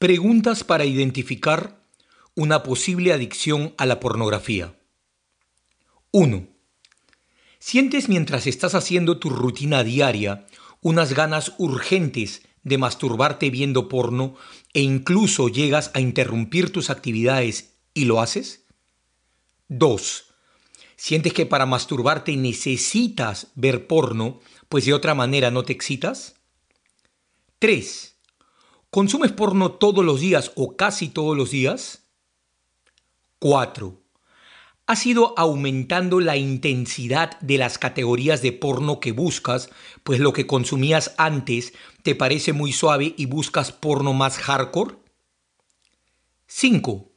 Preguntas para identificar una posible adicción a la pornografía. 1. ¿Sientes mientras estás haciendo tu rutina diaria unas ganas urgentes de masturbarte viendo porno e incluso llegas a interrumpir tus actividades y lo haces? 2. ¿Sientes que para masturbarte necesitas ver porno, pues de otra manera no te excitas? 3. ¿Consumes porno todos los días o casi todos los días? 4. ¿Has ido aumentando la intensidad de las categorías de porno que buscas, pues lo que consumías antes te parece muy suave y buscas porno más hardcore? 5.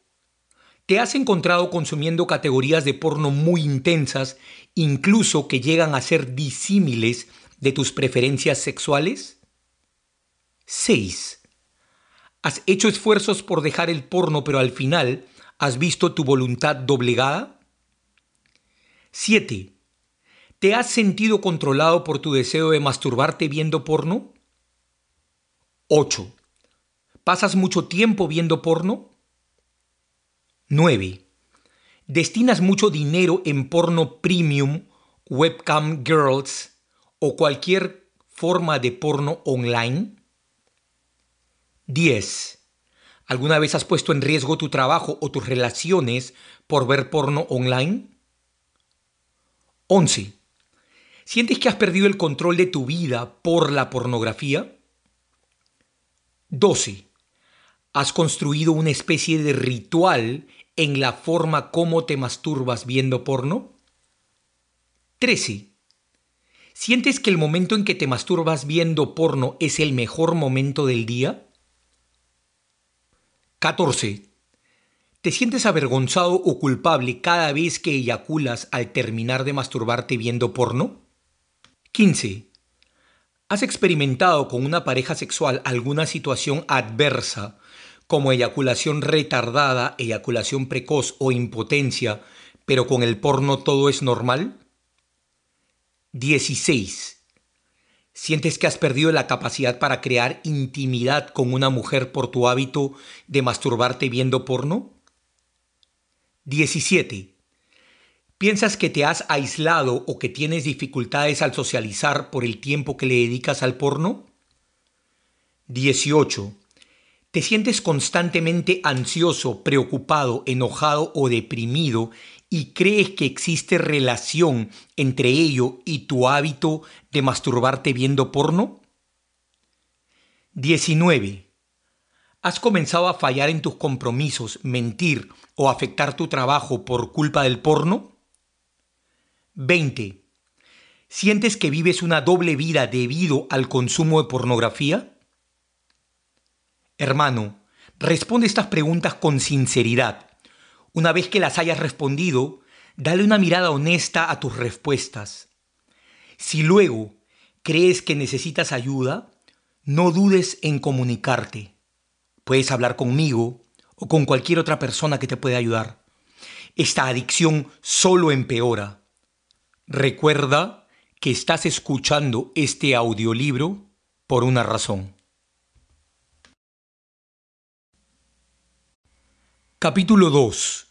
¿Te has encontrado consumiendo categorías de porno muy intensas, incluso que llegan a ser disímiles de tus preferencias sexuales? 6. ¿Has hecho esfuerzos por dejar el porno pero al final has visto tu voluntad doblegada? 7. ¿Te has sentido controlado por tu deseo de masturbarte viendo porno? 8. ¿Pasas mucho tiempo viendo porno? 9. ¿Destinas mucho dinero en porno premium, webcam girls o cualquier forma de porno online? 10. ¿Alguna vez has puesto en riesgo tu trabajo o tus relaciones por ver porno online? 11. ¿Sientes que has perdido el control de tu vida por la pornografía? 12. ¿Has construido una especie de ritual en la forma como te masturbas viendo porno? 13. ¿Sientes que el momento en que te masturbas viendo porno es el mejor momento del día? 14. ¿Te sientes avergonzado o culpable cada vez que eyaculas al terminar de masturbarte viendo porno? 15. ¿Has experimentado con una pareja sexual alguna situación adversa como eyaculación retardada, eyaculación precoz o impotencia, pero con el porno todo es normal? 16. ¿Sientes que has perdido la capacidad para crear intimidad con una mujer por tu hábito de masturbarte viendo porno? 17. ¿Piensas que te has aislado o que tienes dificultades al socializar por el tiempo que le dedicas al porno? 18. ¿Te sientes constantemente ansioso, preocupado, enojado o deprimido y crees que existe relación entre ello y tu hábito de masturbarte viendo porno? 19. ¿Has comenzado a fallar en tus compromisos, mentir o afectar tu trabajo por culpa del porno? 20. ¿Sientes que vives una doble vida debido al consumo de pornografía? Hermano, responde estas preguntas con sinceridad. Una vez que las hayas respondido, dale una mirada honesta a tus respuestas. Si luego crees que necesitas ayuda, no dudes en comunicarte. Puedes hablar conmigo o con cualquier otra persona que te pueda ayudar. Esta adicción solo empeora. Recuerda que estás escuchando este audiolibro por una razón. Capítulo 2.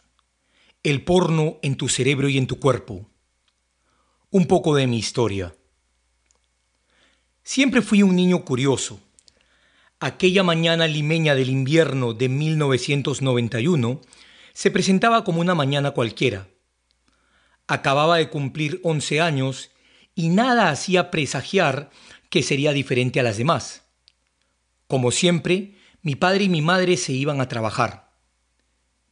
El porno en tu cerebro y en tu cuerpo. Un poco de mi historia. Siempre fui un niño curioso Aquella mañana limeña del invierno de 1991 se presentaba como una mañana cualquiera. Acababa de cumplir 11 años y nada hacía presagiar que sería diferente a las demás. Como siempre, mi padre y mi madre se iban a trabajar.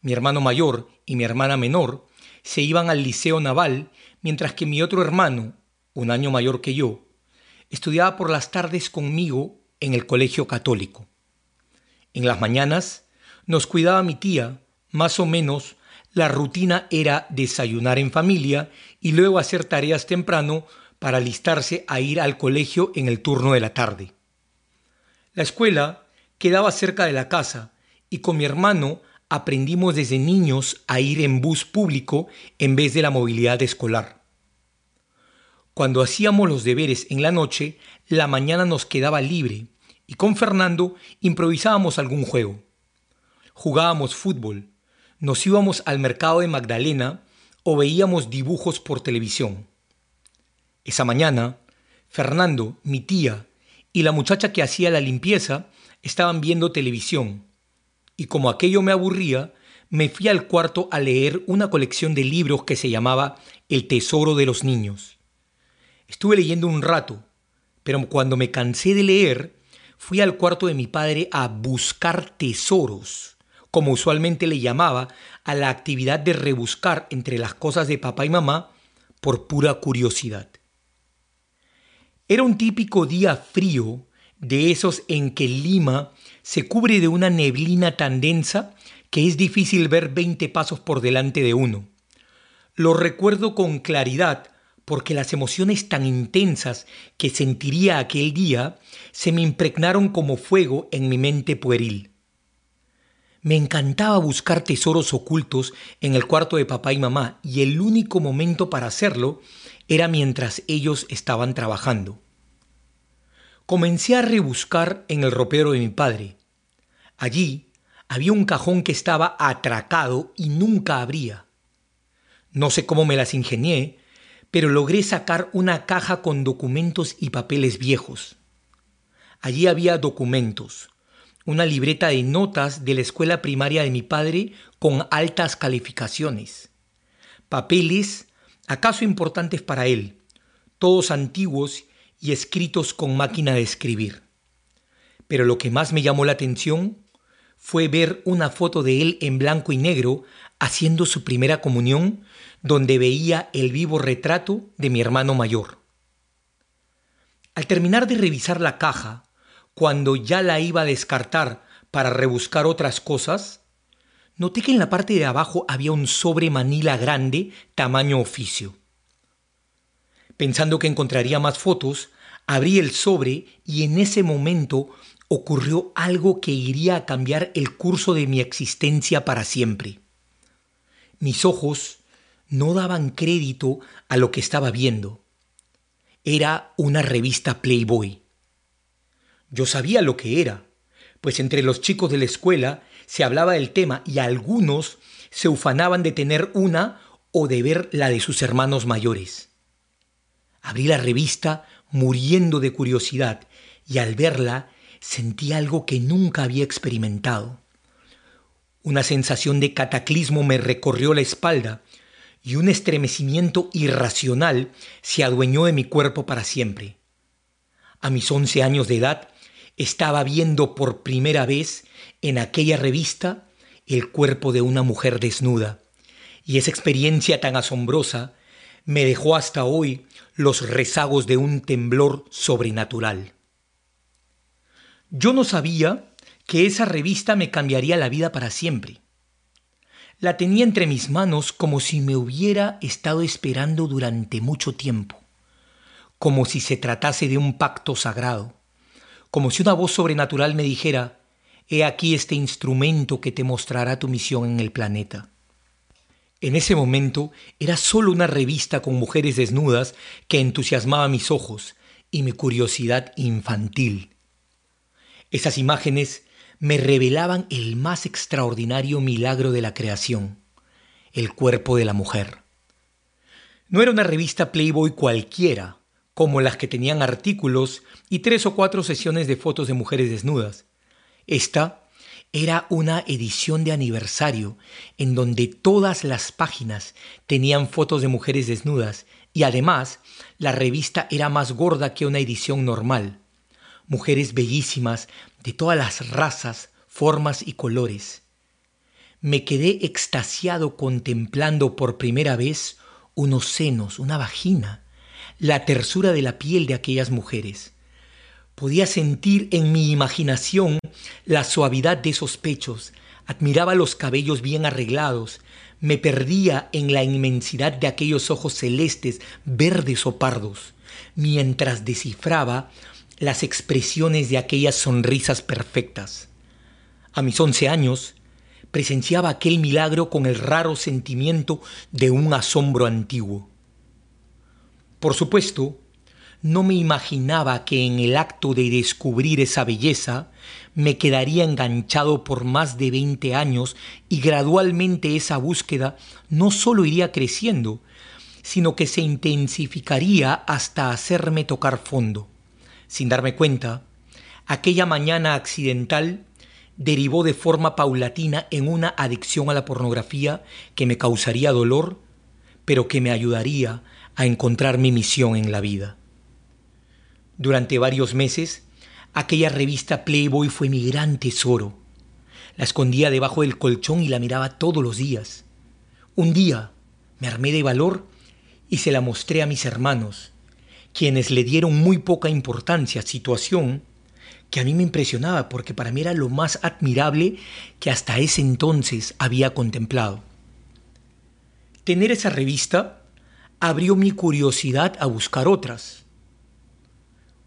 Mi hermano mayor y mi hermana menor se iban al Liceo Naval, mientras que mi otro hermano, un año mayor que yo, estudiaba por las tardes conmigo en el colegio católico. En las mañanas nos cuidaba mi tía, más o menos la rutina era desayunar en familia y luego hacer tareas temprano para alistarse a ir al colegio en el turno de la tarde. La escuela quedaba cerca de la casa y con mi hermano aprendimos desde niños a ir en bus público en vez de la movilidad escolar. Cuando hacíamos los deberes en la noche, la mañana nos quedaba libre y con Fernando improvisábamos algún juego. jugábamos fútbol, nos íbamos al mercado de Magdalena o veíamos dibujos por televisión. Esa mañana, Fernando, mi tía, y la muchacha que hacía la limpieza estaban viendo televisión, y como aquello me aburría, me fui al cuarto a leer una colección de libros que se llamaba El Tesoro de los Niños. Estuve leyendo un rato, pero cuando me cansé de leer, fui al cuarto de mi padre a buscar tesoros, como usualmente le llamaba a la actividad de rebuscar entre las cosas de papá y mamá por pura curiosidad. Era un típico día frío de esos en que Lima se cubre de una neblina tan densa que es difícil ver 20 pasos por delante de uno. Lo recuerdo con claridad porque las emociones tan intensas que sentiría aquel día se me impregnaron como fuego en mi mente pueril. Me encantaba buscar tesoros ocultos en el cuarto de papá y mamá y el único momento para hacerlo era mientras ellos estaban trabajando. Comencé a rebuscar en el ropero de mi padre. Allí había un cajón que estaba atracado y nunca abría. No sé cómo me las ingenié, pero logré sacar una caja con documentos y papeles viejos. Allí había documentos, una libreta de notas de la escuela primaria de mi padre con altas calificaciones, papeles acaso importantes para él, todos antiguos y escritos con máquina de escribir. Pero lo que más me llamó la atención fue ver una foto de él en blanco y negro haciendo su primera comunión donde veía el vivo retrato de mi hermano mayor. Al terminar de revisar la caja, cuando ya la iba a descartar para rebuscar otras cosas, noté que en la parte de abajo había un sobre manila grande tamaño oficio. Pensando que encontraría más fotos, abrí el sobre y en ese momento ocurrió algo que iría a cambiar el curso de mi existencia para siempre. Mis ojos no daban crédito a lo que estaba viendo. Era una revista Playboy. Yo sabía lo que era, pues entre los chicos de la escuela se hablaba del tema y algunos se ufanaban de tener una o de ver la de sus hermanos mayores. Abrí la revista muriendo de curiosidad y al verla sentí algo que nunca había experimentado. Una sensación de cataclismo me recorrió la espalda y un estremecimiento irracional se adueñó de mi cuerpo para siempre. A mis once años de edad estaba viendo por primera vez en aquella revista el cuerpo de una mujer desnuda, y esa experiencia tan asombrosa me dejó hasta hoy los rezagos de un temblor sobrenatural. Yo no sabía que esa revista me cambiaría la vida para siempre. La tenía entre mis manos como si me hubiera estado esperando durante mucho tiempo, como si se tratase de un pacto sagrado, como si una voz sobrenatural me dijera, He aquí este instrumento que te mostrará tu misión en el planeta. En ese momento era solo una revista con mujeres desnudas que entusiasmaba mis ojos y mi curiosidad infantil. Esas imágenes me revelaban el más extraordinario milagro de la creación, el cuerpo de la mujer. No era una revista Playboy cualquiera, como las que tenían artículos y tres o cuatro sesiones de fotos de mujeres desnudas. Esta era una edición de aniversario en donde todas las páginas tenían fotos de mujeres desnudas y además la revista era más gorda que una edición normal mujeres bellísimas de todas las razas, formas y colores. Me quedé extasiado contemplando por primera vez unos senos, una vagina, la tersura de la piel de aquellas mujeres. Podía sentir en mi imaginación la suavidad de esos pechos, admiraba los cabellos bien arreglados, me perdía en la inmensidad de aquellos ojos celestes, verdes o pardos, mientras descifraba las expresiones de aquellas sonrisas perfectas. A mis once años, presenciaba aquel milagro con el raro sentimiento de un asombro antiguo. Por supuesto, no me imaginaba que en el acto de descubrir esa belleza me quedaría enganchado por más de 20 años y gradualmente esa búsqueda no solo iría creciendo, sino que se intensificaría hasta hacerme tocar fondo. Sin darme cuenta, aquella mañana accidental derivó de forma paulatina en una adicción a la pornografía que me causaría dolor, pero que me ayudaría a encontrar mi misión en la vida. Durante varios meses, aquella revista Playboy fue mi gran tesoro. La escondía debajo del colchón y la miraba todos los días. Un día me armé de valor y se la mostré a mis hermanos, quienes le dieron muy poca importancia, situación que a mí me impresionaba porque para mí era lo más admirable que hasta ese entonces había contemplado. Tener esa revista abrió mi curiosidad a buscar otras.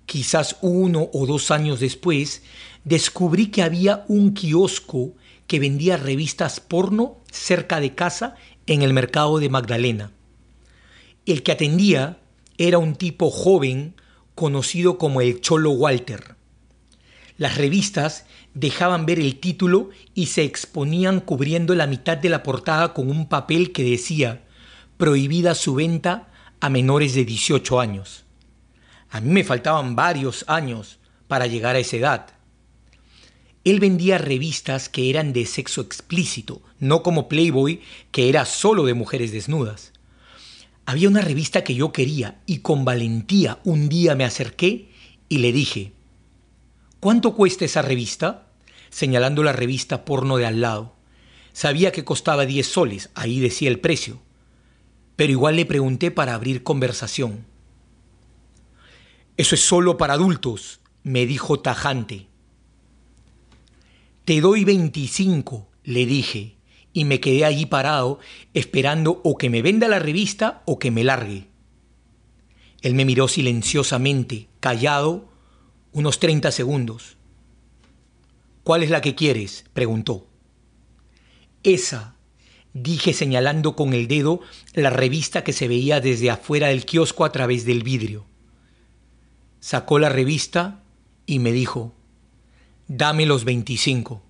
Quizás uno o dos años después, descubrí que había un kiosco que vendía revistas porno cerca de casa en el mercado de Magdalena. El que atendía era un tipo joven conocido como el Cholo Walter. Las revistas dejaban ver el título y se exponían cubriendo la mitad de la portada con un papel que decía prohibida su venta a menores de 18 años. A mí me faltaban varios años para llegar a esa edad. Él vendía revistas que eran de sexo explícito, no como Playboy, que era solo de mujeres desnudas. Había una revista que yo quería y con valentía un día me acerqué y le dije, ¿cuánto cuesta esa revista? señalando la revista porno de al lado. Sabía que costaba 10 soles, ahí decía el precio. Pero igual le pregunté para abrir conversación. Eso es solo para adultos, me dijo tajante. Te doy 25, le dije, y me quedé allí parado esperando o que me venda la revista o que me largue. Él me miró silenciosamente, callado, unos 30 segundos. ¿Cuál es la que quieres? preguntó. Esa, dije señalando con el dedo la revista que se veía desde afuera del kiosco a través del vidrio. Sacó la revista y me dijo, dame los 25.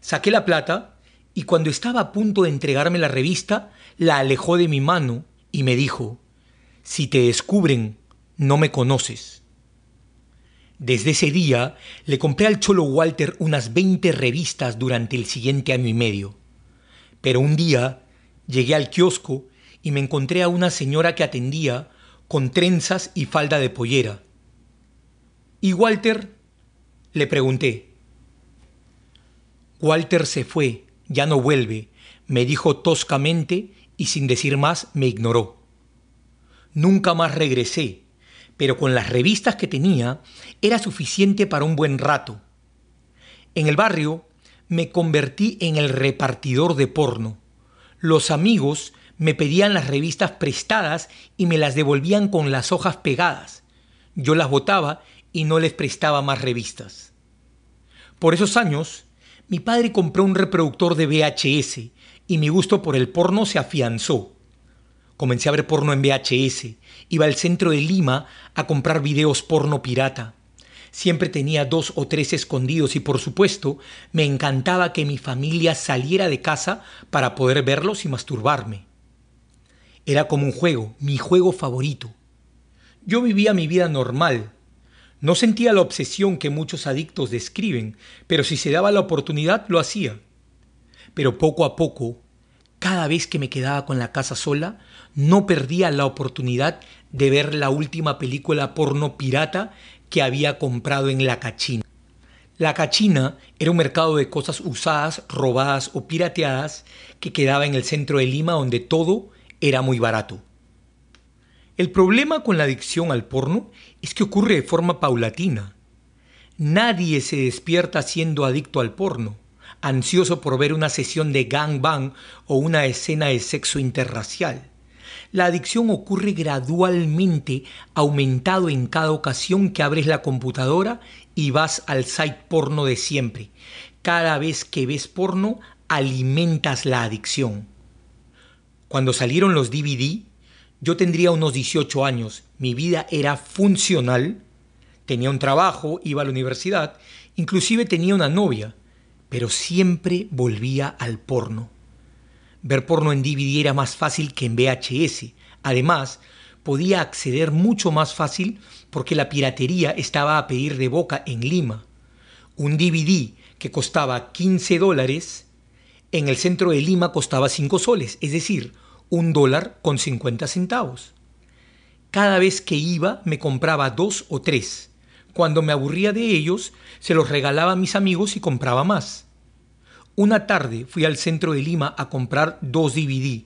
Saqué la plata y cuando estaba a punto de entregarme la revista, la alejó de mi mano y me dijo, si te descubren, no me conoces. Desde ese día le compré al Cholo Walter unas 20 revistas durante el siguiente año y medio. Pero un día llegué al kiosco y me encontré a una señora que atendía con trenzas y falda de pollera. ¿Y Walter? Le pregunté. Walter se fue, ya no vuelve, me dijo toscamente y sin decir más me ignoró. Nunca más regresé, pero con las revistas que tenía era suficiente para un buen rato. En el barrio me convertí en el repartidor de porno. Los amigos me pedían las revistas prestadas y me las devolvían con las hojas pegadas. Yo las botaba y no les prestaba más revistas. Por esos años mi padre compró un reproductor de VHS y mi gusto por el porno se afianzó. Comencé a ver porno en VHS, iba al centro de Lima a comprar videos porno pirata. Siempre tenía dos o tres escondidos y por supuesto me encantaba que mi familia saliera de casa para poder verlos y masturbarme. Era como un juego, mi juego favorito. Yo vivía mi vida normal, no sentía la obsesión que muchos adictos describen, pero si se daba la oportunidad lo hacía. Pero poco a poco, cada vez que me quedaba con la casa sola, no perdía la oportunidad de ver la última película porno pirata que había comprado en La Cachina. La Cachina era un mercado de cosas usadas, robadas o pirateadas que quedaba en el centro de Lima donde todo era muy barato. El problema con la adicción al porno es que ocurre de forma paulatina. Nadie se despierta siendo adicto al porno, ansioso por ver una sesión de gangbang o una escena de sexo interracial. La adicción ocurre gradualmente, aumentado en cada ocasión que abres la computadora y vas al site porno de siempre. Cada vez que ves porno, alimentas la adicción. Cuando salieron los DVD, yo tendría unos 18 años, Mi vida era funcional, tenía un trabajo, iba a la universidad, inclusive tenía una novia, pero siempre volvía al porno. Ver porno en DVD era más fácil que en VHS. Además, podía acceder mucho más fácil porque la piratería estaba a pedir de boca en Lima. Un DVD que costaba 15 dólares, en el centro de Lima costaba 5 soles, es decir, un dólar con 50 centavos. Cada vez que iba me compraba dos o tres. Cuando me aburría de ellos, se los regalaba a mis amigos y compraba más. Una tarde fui al centro de Lima a comprar dos DVD.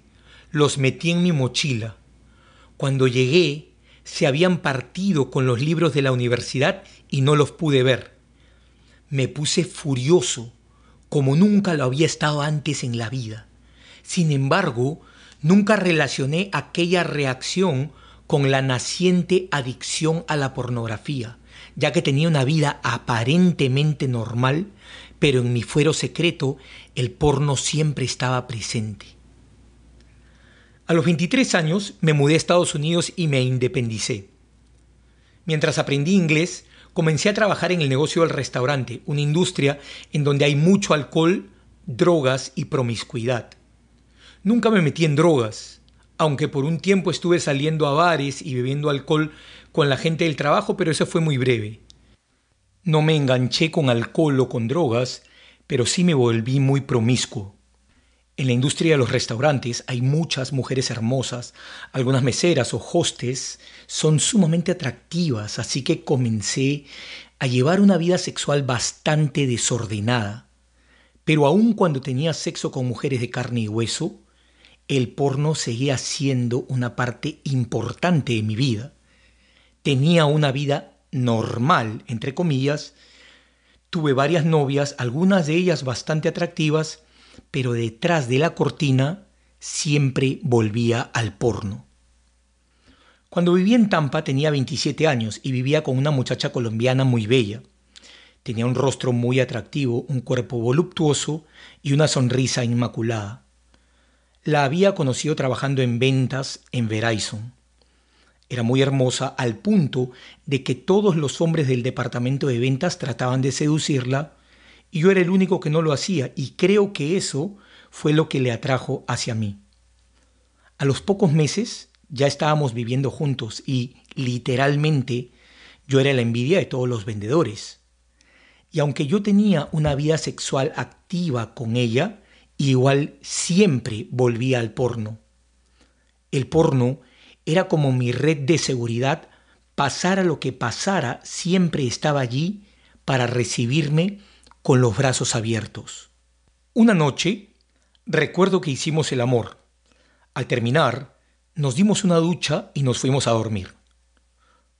Los metí en mi mochila. Cuando llegué, se habían partido con los libros de la universidad y no los pude ver. Me puse furioso, como nunca lo había estado antes en la vida. Sin embargo, nunca relacioné aquella reacción con la naciente adicción a la pornografía, ya que tenía una vida aparentemente normal, pero en mi fuero secreto el porno siempre estaba presente. A los 23 años me mudé a Estados Unidos y me independicé. Mientras aprendí inglés, comencé a trabajar en el negocio del restaurante, una industria en donde hay mucho alcohol, drogas y promiscuidad. Nunca me metí en drogas, aunque por un tiempo estuve saliendo a bares y bebiendo alcohol con la gente del trabajo, pero eso fue muy breve. No me enganché con alcohol o con drogas, pero sí me volví muy promiscuo. En la industria de los restaurantes hay muchas mujeres hermosas, algunas meseras o hostes son sumamente atractivas, así que comencé a llevar una vida sexual bastante desordenada. Pero aun cuando tenía sexo con mujeres de carne y hueso, el porno seguía siendo una parte importante de mi vida. Tenía una vida normal, entre comillas, tuve varias novias, algunas de ellas bastante atractivas, pero detrás de la cortina siempre volvía al porno. Cuando vivía en Tampa tenía 27 años y vivía con una muchacha colombiana muy bella. Tenía un rostro muy atractivo, un cuerpo voluptuoso y una sonrisa inmaculada. La había conocido trabajando en ventas en Verizon. Era muy hermosa al punto de que todos los hombres del departamento de ventas trataban de seducirla y yo era el único que no lo hacía y creo que eso fue lo que le atrajo hacia mí. A los pocos meses ya estábamos viviendo juntos y literalmente yo era la envidia de todos los vendedores. Y aunque yo tenía una vida sexual activa con ella, igual siempre volvía al porno. El porno era como mi red de seguridad, pasara lo que pasara, siempre estaba allí para recibirme con los brazos abiertos. Una noche, recuerdo que hicimos el amor. Al terminar, nos dimos una ducha y nos fuimos a dormir.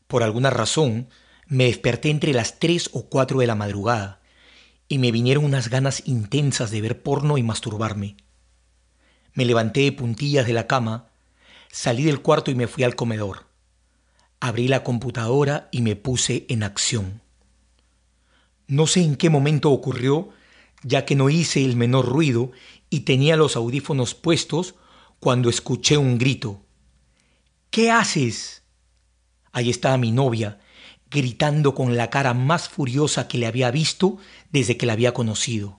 Por alguna razón, me desperté entre las 3 o 4 de la madrugada y me vinieron unas ganas intensas de ver porno y masturbarme. Me levanté de puntillas de la cama, salí del cuarto y me fui al comedor. Abrí la computadora y me puse en acción. No sé en qué momento ocurrió, ya que no hice el menor ruido y tenía los audífonos puestos cuando escuché un grito. ¿Qué haces? Ahí estaba mi novia, gritando con la cara más furiosa que le había visto desde que la había conocido.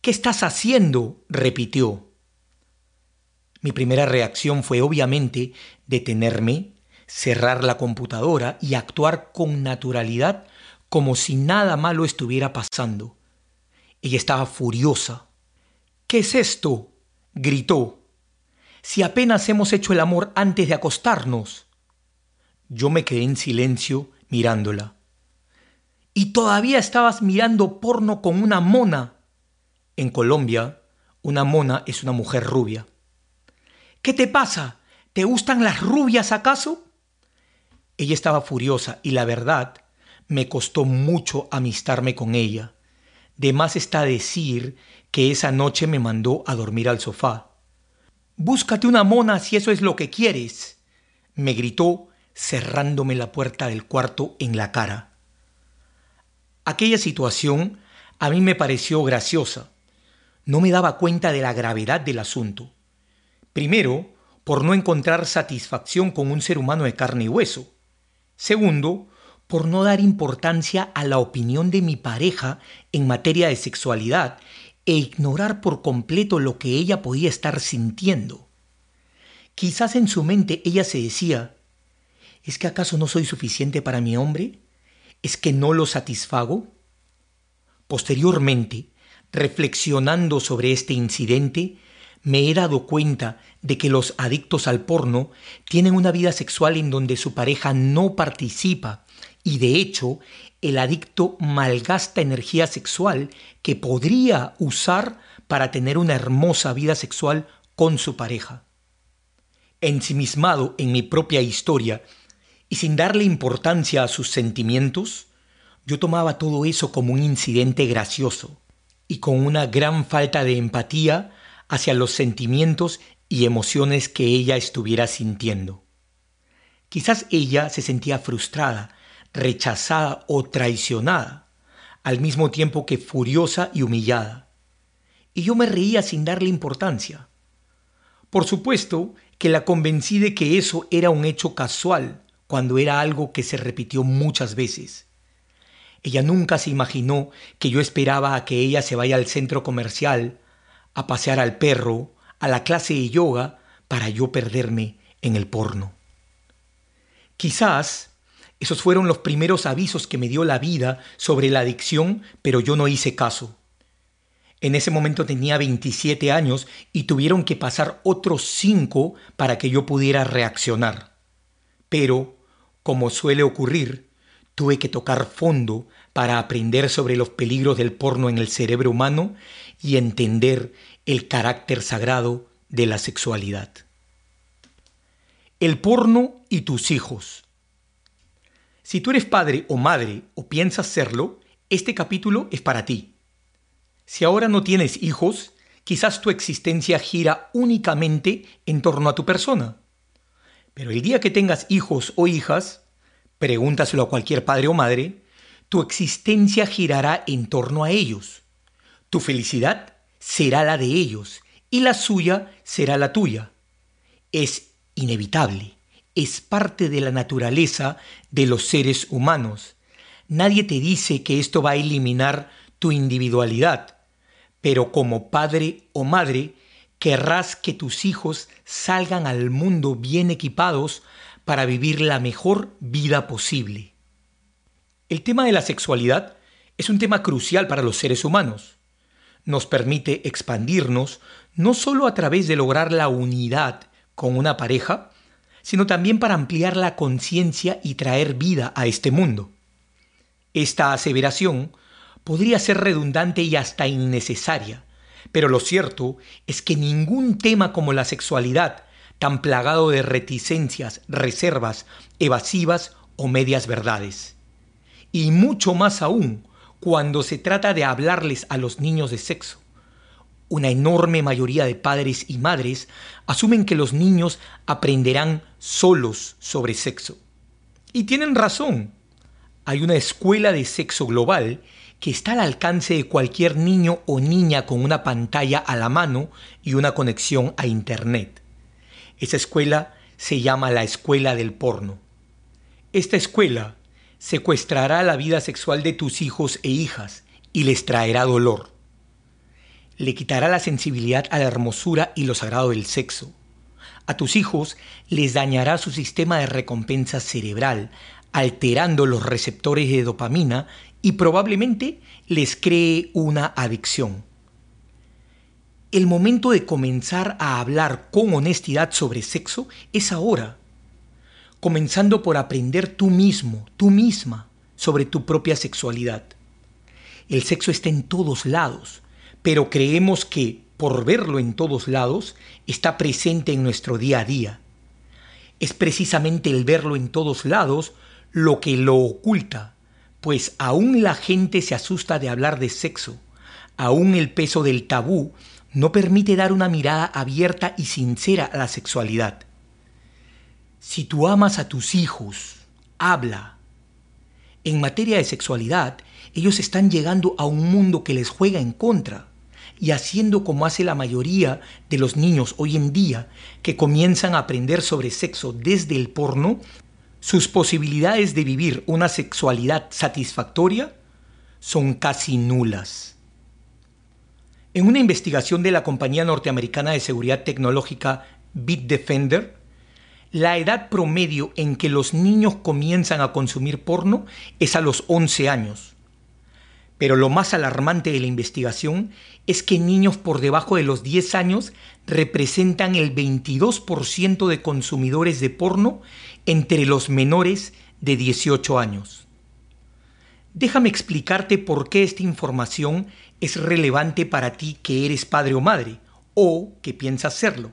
¿Qué estás haciendo? repitió. Mi primera reacción fue obviamente detenerme, cerrar la computadora y actuar con naturalidad como si nada malo estuviera pasando. Ella estaba furiosa. ¿Qué es esto? gritó. Si apenas hemos hecho el amor antes de acostarnos. Yo me quedé en silencio mirándola. Y todavía estabas mirando porno con una mona. En Colombia, una mona es una mujer rubia. ¿Qué te pasa? ¿Te gustan las rubias acaso? Ella estaba furiosa y la verdad me costó mucho amistarme con ella. De más está decir que esa noche me mandó a dormir al sofá. Búscate una mona si eso es lo que quieres, me gritó cerrándome la puerta del cuarto en la cara. Aquella situación a mí me pareció graciosa. No me daba cuenta de la gravedad del asunto. Primero, por no encontrar satisfacción con un ser humano de carne y hueso. Segundo, por no dar importancia a la opinión de mi pareja en materia de sexualidad e ignorar por completo lo que ella podía estar sintiendo. Quizás en su mente ella se decía, ¿es que acaso no soy suficiente para mi hombre? ¿Es que no lo satisfago? Posteriormente, reflexionando sobre este incidente, me he dado cuenta de que los adictos al porno tienen una vida sexual en donde su pareja no participa y de hecho el adicto malgasta energía sexual que podría usar para tener una hermosa vida sexual con su pareja. Ensimismado en mi propia historia y sin darle importancia a sus sentimientos, yo tomaba todo eso como un incidente gracioso y con una gran falta de empatía hacia los sentimientos y emociones que ella estuviera sintiendo. Quizás ella se sentía frustrada, rechazada o traicionada, al mismo tiempo que furiosa y humillada. Y yo me reía sin darle importancia. Por supuesto que la convencí de que eso era un hecho casual, cuando era algo que se repitió muchas veces. Ella nunca se imaginó que yo esperaba a que ella se vaya al centro comercial, a pasear al perro, a la clase de yoga, para yo perderme en el porno. Quizás esos fueron los primeros avisos que me dio la vida sobre la adicción, pero yo no hice caso. En ese momento tenía 27 años y tuvieron que pasar otros 5 para que yo pudiera reaccionar. Pero, como suele ocurrir, tuve que tocar fondo para aprender sobre los peligros del porno en el cerebro humano y entender el carácter sagrado de la sexualidad. El porno y tus hijos. Si tú eres padre o madre o piensas serlo, este capítulo es para ti. Si ahora no tienes hijos, quizás tu existencia gira únicamente en torno a tu persona. Pero el día que tengas hijos o hijas, pregúntaselo a cualquier padre o madre, tu existencia girará en torno a ellos. Tu felicidad será la de ellos y la suya será la tuya. Es inevitable, es parte de la naturaleza de los seres humanos. Nadie te dice que esto va a eliminar tu individualidad, pero como padre o madre querrás que tus hijos salgan al mundo bien equipados para vivir la mejor vida posible. El tema de la sexualidad es un tema crucial para los seres humanos. Nos permite expandirnos no solo a través de lograr la unidad con una pareja, sino también para ampliar la conciencia y traer vida a este mundo. Esta aseveración podría ser redundante y hasta innecesaria, pero lo cierto es que ningún tema como la sexualidad, tan plagado de reticencias, reservas, evasivas o medias verdades, y mucho más aún cuando se trata de hablarles a los niños de sexo. Una enorme mayoría de padres y madres asumen que los niños aprenderán solos sobre sexo. Y tienen razón. Hay una escuela de sexo global que está al alcance de cualquier niño o niña con una pantalla a la mano y una conexión a Internet. Esa escuela se llama la Escuela del Porno. Esta escuela secuestrará la vida sexual de tus hijos e hijas y les traerá dolor. Le quitará la sensibilidad a la hermosura y lo sagrado del sexo. A tus hijos les dañará su sistema de recompensa cerebral, alterando los receptores de dopamina y probablemente les cree una adicción. El momento de comenzar a hablar con honestidad sobre sexo es ahora comenzando por aprender tú mismo, tú misma, sobre tu propia sexualidad. El sexo está en todos lados, pero creemos que, por verlo en todos lados, está presente en nuestro día a día. Es precisamente el verlo en todos lados lo que lo oculta, pues aún la gente se asusta de hablar de sexo, aún el peso del tabú no permite dar una mirada abierta y sincera a la sexualidad. Si tú amas a tus hijos, habla. En materia de sexualidad, ellos están llegando a un mundo que les juega en contra. y haciendo como hace la mayoría de los niños hoy en día que comienzan a aprender sobre sexo desde el porno, sus posibilidades de vivir una sexualidad satisfactoria son casi nulas. En una investigación de la compañía norteamericana de seguridad tecnológica Bitdefender, la edad promedio en que los niños comienzan a consumir porno es a los 11 años. Pero lo más alarmante de la investigación es que niños por debajo de los 10 años representan el 22% de consumidores de porno entre los menores de 18 años. Déjame explicarte por qué esta información es relevante para ti que eres padre o madre o que piensas serlo.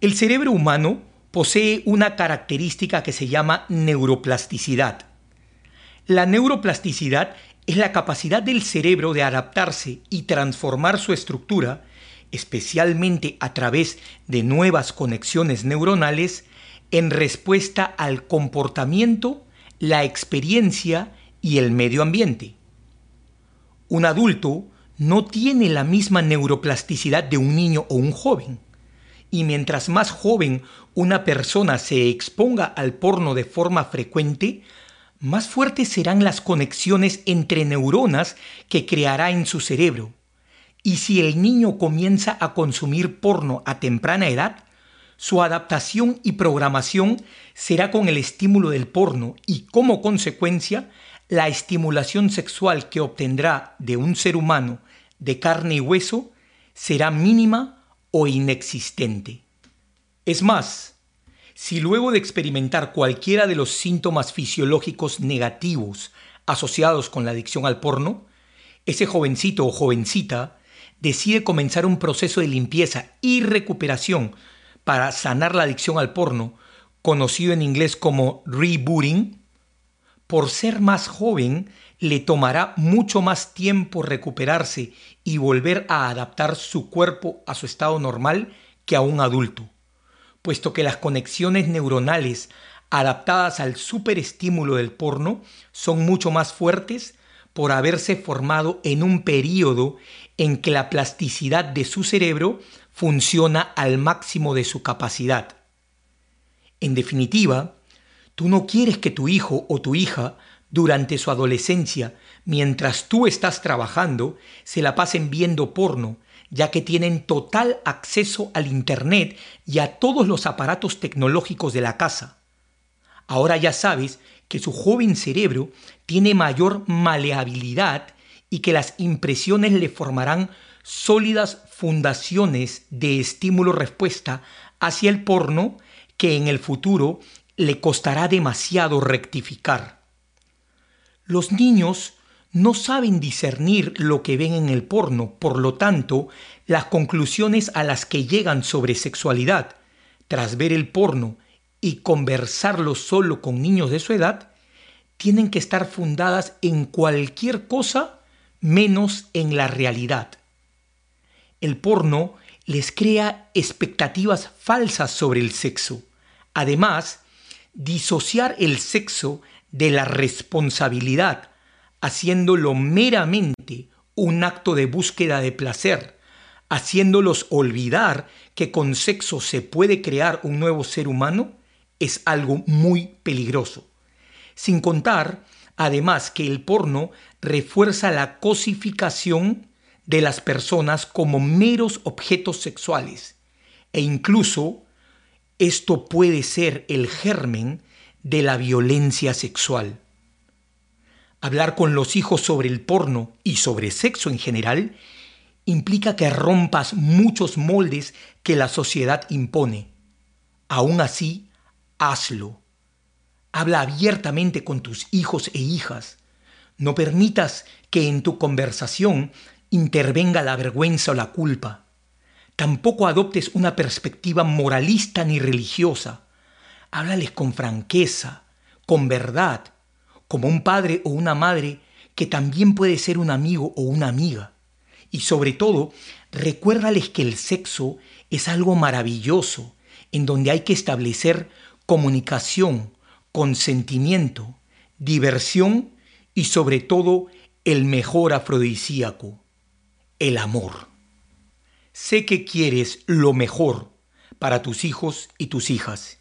El cerebro humano posee una característica que se llama neuroplasticidad. La neuroplasticidad es la capacidad del cerebro de adaptarse y transformar su estructura, especialmente a través de nuevas conexiones neuronales, en respuesta al comportamiento, la experiencia y el medio ambiente. Un adulto no tiene la misma neuroplasticidad de un niño o un joven. Y mientras más joven una persona se exponga al porno de forma frecuente, más fuertes serán las conexiones entre neuronas que creará en su cerebro. Y si el niño comienza a consumir porno a temprana edad, su adaptación y programación será con el estímulo del porno y como consecuencia la estimulación sexual que obtendrá de un ser humano de carne y hueso será mínima o inexistente. Es más, si luego de experimentar cualquiera de los síntomas fisiológicos negativos asociados con la adicción al porno, ese jovencito o jovencita decide comenzar un proceso de limpieza y recuperación para sanar la adicción al porno, conocido en inglés como rebooting, por ser más joven le tomará mucho más tiempo recuperarse y volver a adaptar su cuerpo a su estado normal que a un adulto puesto que las conexiones neuronales adaptadas al superestímulo del porno son mucho más fuertes por haberse formado en un periodo en que la plasticidad de su cerebro funciona al máximo de su capacidad. En definitiva, tú no quieres que tu hijo o tu hija durante su adolescencia, mientras tú estás trabajando, se la pasen viendo porno ya que tienen total acceso al Internet y a todos los aparatos tecnológicos de la casa. Ahora ya sabes que su joven cerebro tiene mayor maleabilidad y que las impresiones le formarán sólidas fundaciones de estímulo-respuesta hacia el porno que en el futuro le costará demasiado rectificar. Los niños no saben discernir lo que ven en el porno, por lo tanto, las conclusiones a las que llegan sobre sexualidad tras ver el porno y conversarlo solo con niños de su edad, tienen que estar fundadas en cualquier cosa menos en la realidad. El porno les crea expectativas falsas sobre el sexo. Además, disociar el sexo de la responsabilidad haciéndolo meramente un acto de búsqueda de placer, haciéndolos olvidar que con sexo se puede crear un nuevo ser humano, es algo muy peligroso. Sin contar, además, que el porno refuerza la cosificación de las personas como meros objetos sexuales e incluso esto puede ser el germen de la violencia sexual. Hablar con los hijos sobre el porno y sobre sexo en general implica que rompas muchos moldes que la sociedad impone. Aún así, hazlo. Habla abiertamente con tus hijos e hijas. No permitas que en tu conversación intervenga la vergüenza o la culpa. Tampoco adoptes una perspectiva moralista ni religiosa. Háblales con franqueza, con verdad, como un padre o una madre que también puede ser un amigo o una amiga. Y sobre todo, recuérdales que el sexo es algo maravilloso, en donde hay que establecer comunicación, consentimiento, diversión y sobre todo el mejor afrodisíaco, el amor. Sé que quieres lo mejor para tus hijos y tus hijas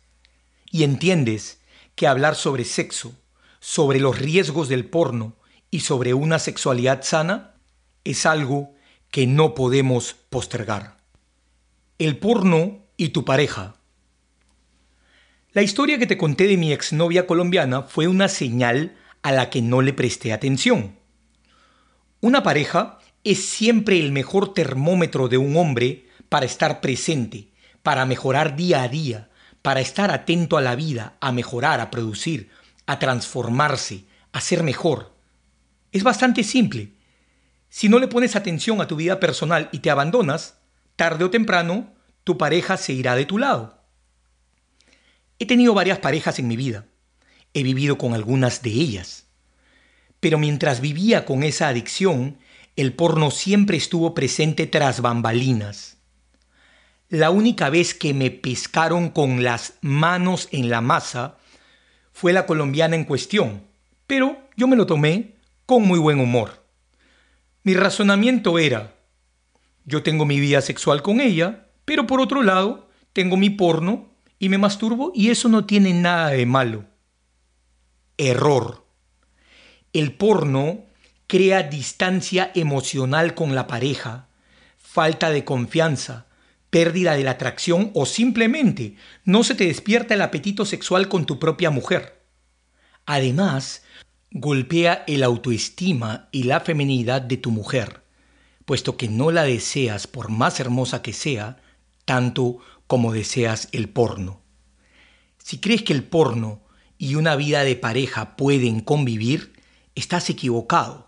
y entiendes que hablar sobre sexo, sobre los riesgos del porno y sobre una sexualidad sana es algo que no podemos postergar. El porno y tu pareja. La historia que te conté de mi exnovia colombiana fue una señal a la que no le presté atención. Una pareja es siempre el mejor termómetro de un hombre para estar presente, para mejorar día a día, para estar atento a la vida, a mejorar, a producir, a transformarse, a ser mejor. Es bastante simple. Si no le pones atención a tu vida personal y te abandonas, tarde o temprano, tu pareja se irá de tu lado. He tenido varias parejas en mi vida. He vivido con algunas de ellas. Pero mientras vivía con esa adicción, el porno siempre estuvo presente tras bambalinas. La única vez que me pescaron con las manos en la masa fue la colombiana en cuestión, pero yo me lo tomé con muy buen humor. Mi razonamiento era, yo tengo mi vida sexual con ella, pero por otro lado, tengo mi porno y me masturbo y eso no tiene nada de malo. Error. El porno crea distancia emocional con la pareja, falta de confianza, pérdida de la atracción o simplemente no se te despierta el apetito sexual con tu propia mujer. Además, golpea el autoestima y la feminidad de tu mujer, puesto que no la deseas por más hermosa que sea, tanto como deseas el porno. Si crees que el porno y una vida de pareja pueden convivir, estás equivocado.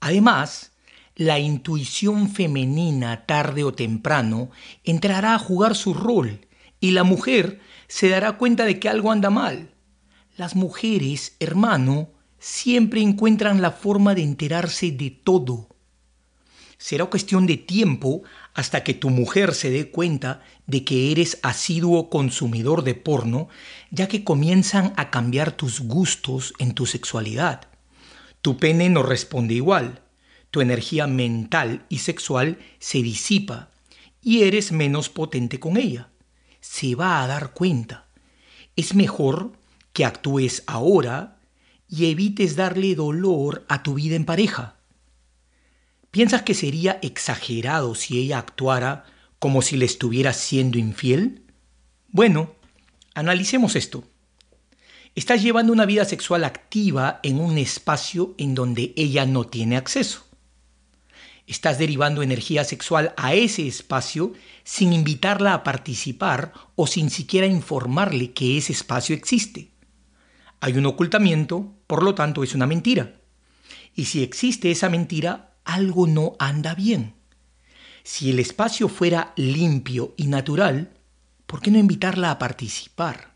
Además, la intuición femenina tarde o temprano entrará a jugar su rol y la mujer se dará cuenta de que algo anda mal. Las mujeres, hermano, siempre encuentran la forma de enterarse de todo. Será cuestión de tiempo hasta que tu mujer se dé cuenta de que eres asiduo consumidor de porno, ya que comienzan a cambiar tus gustos en tu sexualidad. Tu pene no responde igual. Tu energía mental y sexual se disipa y eres menos potente con ella. Se va a dar cuenta. Es mejor que actúes ahora y evites darle dolor a tu vida en pareja. ¿Piensas que sería exagerado si ella actuara como si le estuviera siendo infiel? Bueno, analicemos esto. Estás llevando una vida sexual activa en un espacio en donde ella no tiene acceso. Estás derivando energía sexual a ese espacio sin invitarla a participar o sin siquiera informarle que ese espacio existe. Hay un ocultamiento, por lo tanto es una mentira. Y si existe esa mentira, algo no anda bien. Si el espacio fuera limpio y natural, ¿por qué no invitarla a participar?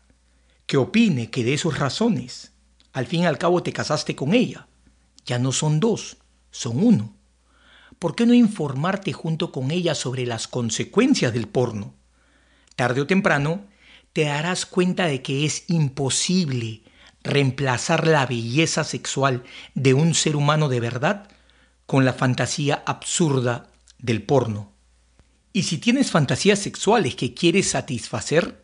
Que opine, que dé sus razones. Al fin y al cabo te casaste con ella. Ya no son dos, son uno. ¿Por qué no informarte junto con ella sobre las consecuencias del porno? Tarde o temprano te darás cuenta de que es imposible reemplazar la belleza sexual de un ser humano de verdad con la fantasía absurda del porno. Y si tienes fantasías sexuales que quieres satisfacer,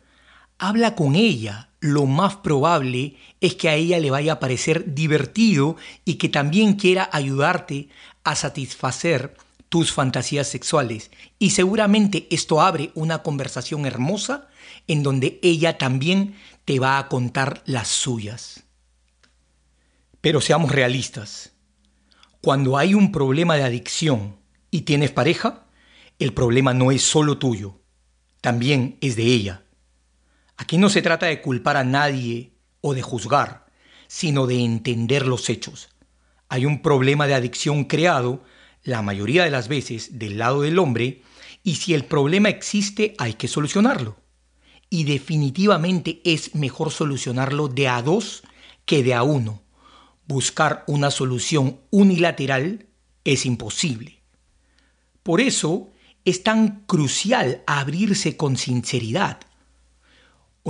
habla con ella. Lo más probable es que a ella le vaya a parecer divertido y que también quiera ayudarte a satisfacer tus fantasías sexuales. Y seguramente esto abre una conversación hermosa en donde ella también te va a contar las suyas. Pero seamos realistas. Cuando hay un problema de adicción y tienes pareja, el problema no es solo tuyo, también es de ella. Aquí no se trata de culpar a nadie o de juzgar, sino de entender los hechos. Hay un problema de adicción creado, la mayoría de las veces, del lado del hombre, y si el problema existe hay que solucionarlo. Y definitivamente es mejor solucionarlo de a dos que de a uno. Buscar una solución unilateral es imposible. Por eso es tan crucial abrirse con sinceridad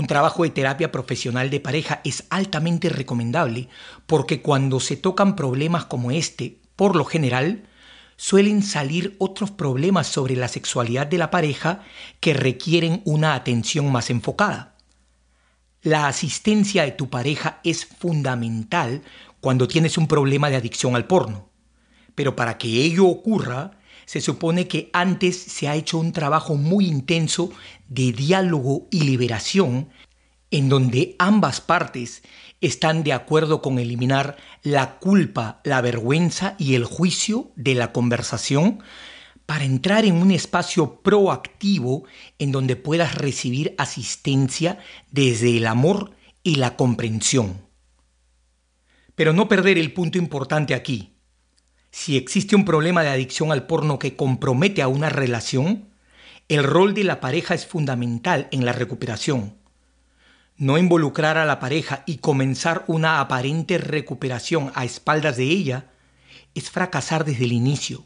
un trabajo de terapia profesional de pareja es altamente recomendable porque cuando se tocan problemas como este, por lo general, suelen salir otros problemas sobre la sexualidad de la pareja que requieren una atención más enfocada. La asistencia de tu pareja es fundamental cuando tienes un problema de adicción al porno. Pero para que ello ocurra, se supone que antes se ha hecho un trabajo muy intenso de diálogo y liberación en donde ambas partes están de acuerdo con eliminar la culpa, la vergüenza y el juicio de la conversación para entrar en un espacio proactivo en donde puedas recibir asistencia desde el amor y la comprensión. Pero no perder el punto importante aquí. Si existe un problema de adicción al porno que compromete a una relación, el rol de la pareja es fundamental en la recuperación no involucrar a la pareja y comenzar una aparente recuperación a espaldas de ella es fracasar desde el inicio,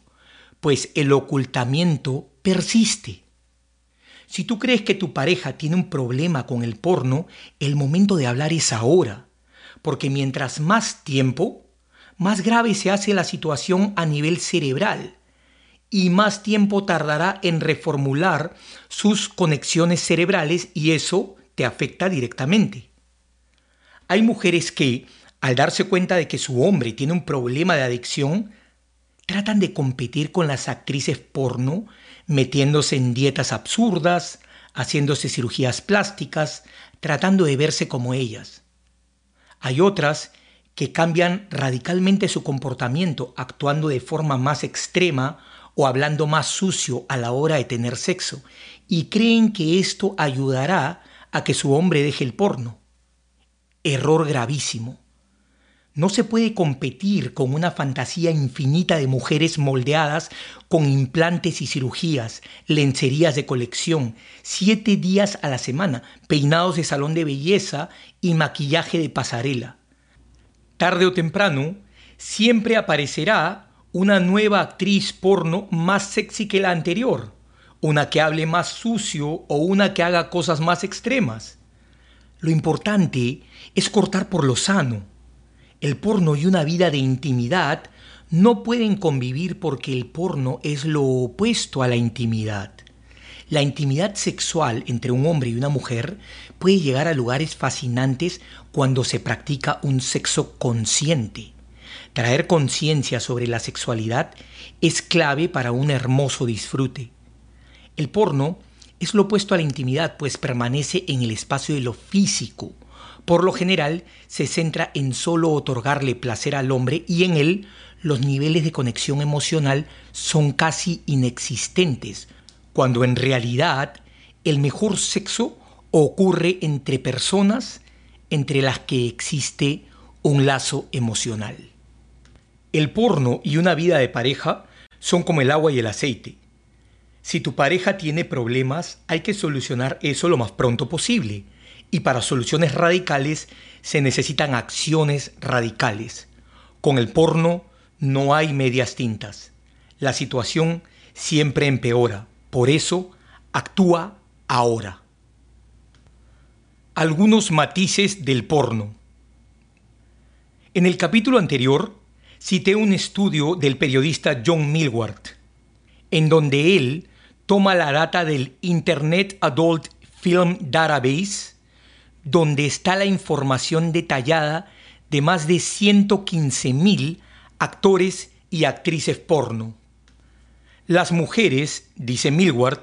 pues el ocultamiento persiste. Si tú crees que tu pareja tiene un problema con el porno, el momento de hablar es ahora, porque mientras más tiempo, más grave se hace la situación a nivel cerebral y más tiempo tardará en reformular sus conexiones cerebrales y eso te afecta directamente. Hay mujeres que, al darse cuenta de que su hombre tiene un problema de adicción, tratan de competir con las actrices porno, metiéndose en dietas absurdas, haciéndose cirugías plásticas, tratando de verse como ellas. Hay otras que cambian radicalmente su comportamiento, actuando de forma más extrema o hablando más sucio a la hora de tener sexo, y creen que esto ayudará a que su hombre deje el porno. Error gravísimo. No se puede competir con una fantasía infinita de mujeres moldeadas con implantes y cirugías, lencerías de colección, siete días a la semana, peinados de salón de belleza y maquillaje de pasarela. Tarde o temprano, siempre aparecerá una nueva actriz porno más sexy que la anterior una que hable más sucio o una que haga cosas más extremas. Lo importante es cortar por lo sano. El porno y una vida de intimidad no pueden convivir porque el porno es lo opuesto a la intimidad. La intimidad sexual entre un hombre y una mujer puede llegar a lugares fascinantes cuando se practica un sexo consciente. Traer conciencia sobre la sexualidad es clave para un hermoso disfrute. El porno es lo opuesto a la intimidad, pues permanece en el espacio de lo físico. Por lo general, se centra en solo otorgarle placer al hombre y en él los niveles de conexión emocional son casi inexistentes, cuando en realidad el mejor sexo ocurre entre personas entre las que existe un lazo emocional. El porno y una vida de pareja son como el agua y el aceite. Si tu pareja tiene problemas, hay que solucionar eso lo más pronto posible. Y para soluciones radicales se necesitan acciones radicales. Con el porno no hay medias tintas. La situación siempre empeora. Por eso, actúa ahora. Algunos matices del porno. En el capítulo anterior cité un estudio del periodista John Milward, en donde él toma la data del Internet Adult Film Database, donde está la información detallada de más de 115.000 actores y actrices porno. Las mujeres, dice Milward,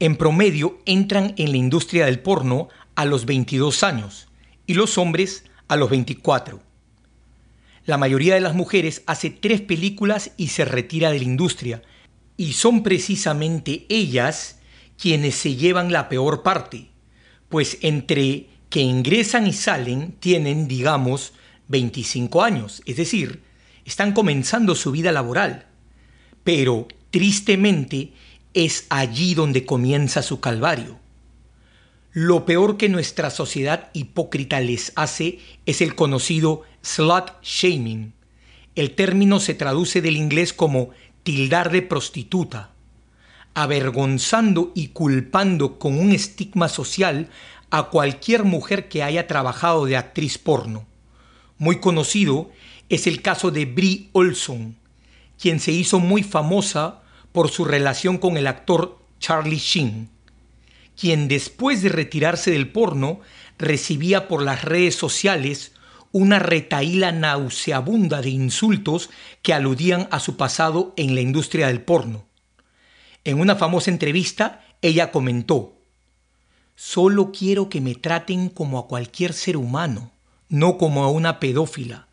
en promedio entran en la industria del porno a los 22 años y los hombres a los 24. La mayoría de las mujeres hace tres películas y se retira de la industria, y son precisamente ellas quienes se llevan la peor parte, pues entre que ingresan y salen tienen, digamos, 25 años, es decir, están comenzando su vida laboral. Pero, tristemente, es allí donde comienza su calvario. Lo peor que nuestra sociedad hipócrita les hace es el conocido slut shaming. El término se traduce del inglés como tildar de prostituta, avergonzando y culpando con un estigma social a cualquier mujer que haya trabajado de actriz porno. Muy conocido es el caso de Brie Olson, quien se hizo muy famosa por su relación con el actor Charlie Sheen, quien después de retirarse del porno recibía por las redes sociales una retaíla nauseabunda de insultos que aludían a su pasado en la industria del porno. En una famosa entrevista, ella comentó, Solo quiero que me traten como a cualquier ser humano, no como a una pedófila.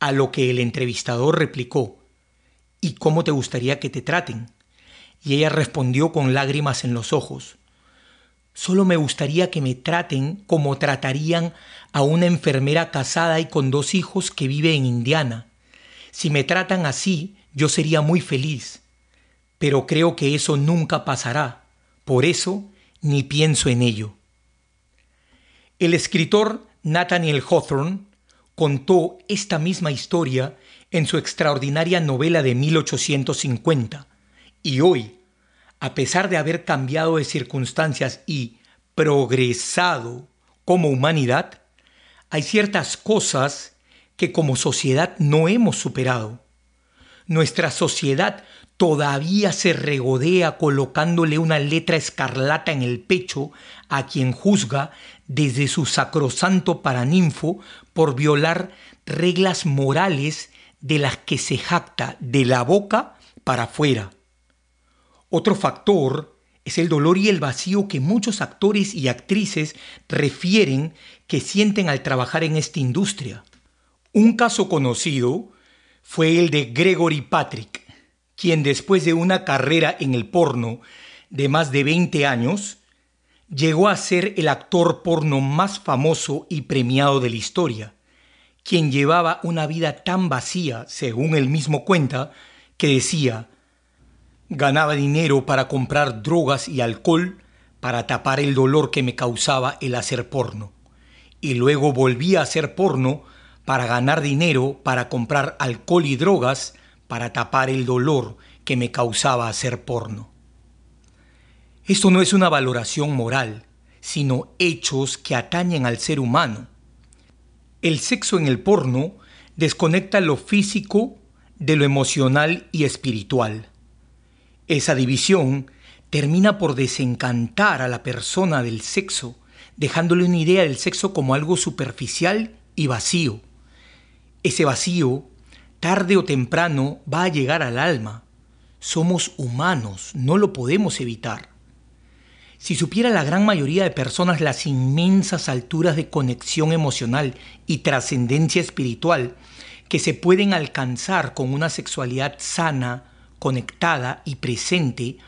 A lo que el entrevistador replicó, ¿Y cómo te gustaría que te traten? Y ella respondió con lágrimas en los ojos, Solo me gustaría que me traten como tratarían a una enfermera casada y con dos hijos que vive en Indiana. Si me tratan así, yo sería muy feliz. Pero creo que eso nunca pasará. Por eso, ni pienso en ello. El escritor Nathaniel Hawthorne contó esta misma historia en su extraordinaria novela de 1850, y hoy, a pesar de haber cambiado de circunstancias y progresado como humanidad, hay ciertas cosas que como sociedad no hemos superado. Nuestra sociedad todavía se regodea colocándole una letra escarlata en el pecho a quien juzga desde su sacrosanto paraninfo por violar reglas morales de las que se jacta de la boca para afuera. Otro factor es el dolor y el vacío que muchos actores y actrices refieren que sienten al trabajar en esta industria. Un caso conocido fue el de Gregory Patrick, quien después de una carrera en el porno de más de 20 años, llegó a ser el actor porno más famoso y premiado de la historia, quien llevaba una vida tan vacía, según él mismo cuenta, que decía, Ganaba dinero para comprar drogas y alcohol para tapar el dolor que me causaba el hacer porno. Y luego volvía a hacer porno para ganar dinero para comprar alcohol y drogas para tapar el dolor que me causaba hacer porno. Esto no es una valoración moral, sino hechos que atañen al ser humano. El sexo en el porno desconecta lo físico de lo emocional y espiritual. Esa división termina por desencantar a la persona del sexo, dejándole una idea del sexo como algo superficial y vacío. Ese vacío, tarde o temprano, va a llegar al alma. Somos humanos, no lo podemos evitar. Si supiera la gran mayoría de personas las inmensas alturas de conexión emocional y trascendencia espiritual que se pueden alcanzar con una sexualidad sana, conectada y presente,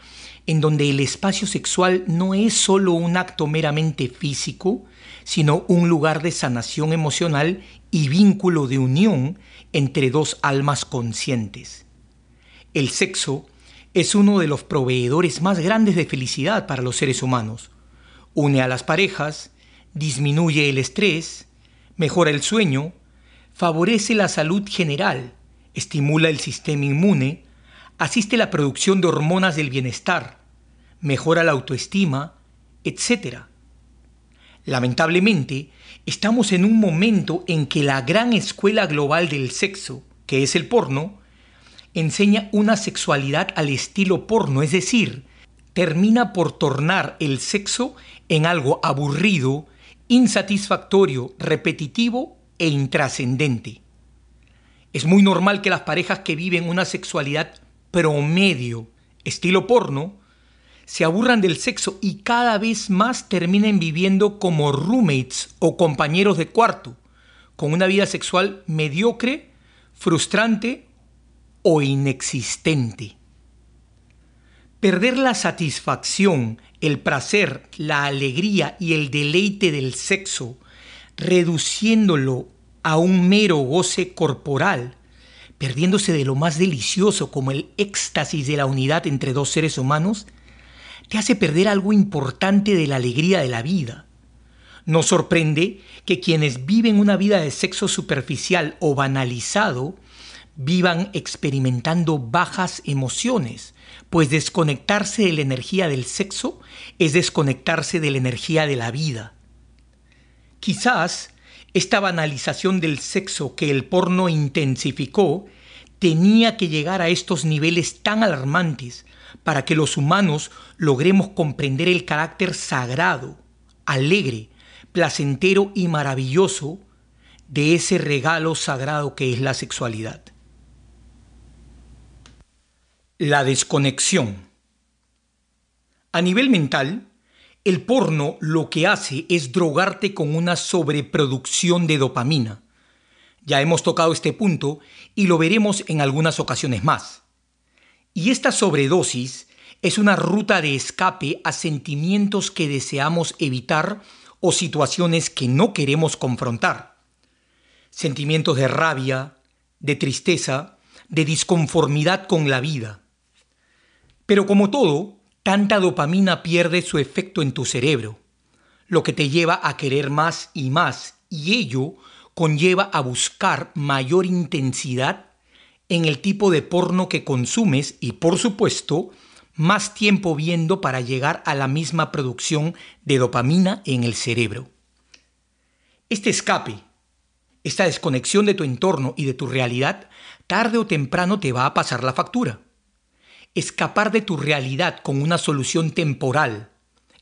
en donde el espacio sexual no es solo un acto meramente físico, sino un lugar de sanación emocional y vínculo de unión entre dos almas conscientes. El sexo es uno de los proveedores más grandes de felicidad para los seres humanos. Une a las parejas, disminuye el estrés, mejora el sueño, favorece la salud general, estimula el sistema inmune, asiste la producción de hormonas del bienestar, mejora la autoestima, etc. Lamentablemente, estamos en un momento en que la gran escuela global del sexo, que es el porno, enseña una sexualidad al estilo porno, es decir, termina por tornar el sexo en algo aburrido, insatisfactorio, repetitivo e intrascendente. Es muy normal que las parejas que viven una sexualidad promedio, estilo porno, se aburran del sexo y cada vez más terminen viviendo como roommates o compañeros de cuarto, con una vida sexual mediocre, frustrante o inexistente. Perder la satisfacción, el placer, la alegría y el deleite del sexo, reduciéndolo a un mero goce corporal, perdiéndose de lo más delicioso como el éxtasis de la unidad entre dos seres humanos, te hace perder algo importante de la alegría de la vida. Nos sorprende que quienes viven una vida de sexo superficial o banalizado vivan experimentando bajas emociones, pues desconectarse de la energía del sexo es desconectarse de la energía de la vida. Quizás esta banalización del sexo que el porno intensificó tenía que llegar a estos niveles tan alarmantes para que los humanos logremos comprender el carácter sagrado, alegre, placentero y maravilloso de ese regalo sagrado que es la sexualidad. La desconexión. A nivel mental, el porno lo que hace es drogarte con una sobreproducción de dopamina. Ya hemos tocado este punto y lo veremos en algunas ocasiones más. Y esta sobredosis es una ruta de escape a sentimientos que deseamos evitar o situaciones que no queremos confrontar. Sentimientos de rabia, de tristeza, de disconformidad con la vida. Pero como todo, tanta dopamina pierde su efecto en tu cerebro, lo que te lleva a querer más y más, y ello conlleva a buscar mayor intensidad en el tipo de porno que consumes y por supuesto más tiempo viendo para llegar a la misma producción de dopamina en el cerebro. Este escape, esta desconexión de tu entorno y de tu realidad, tarde o temprano te va a pasar la factura. Escapar de tu realidad con una solución temporal,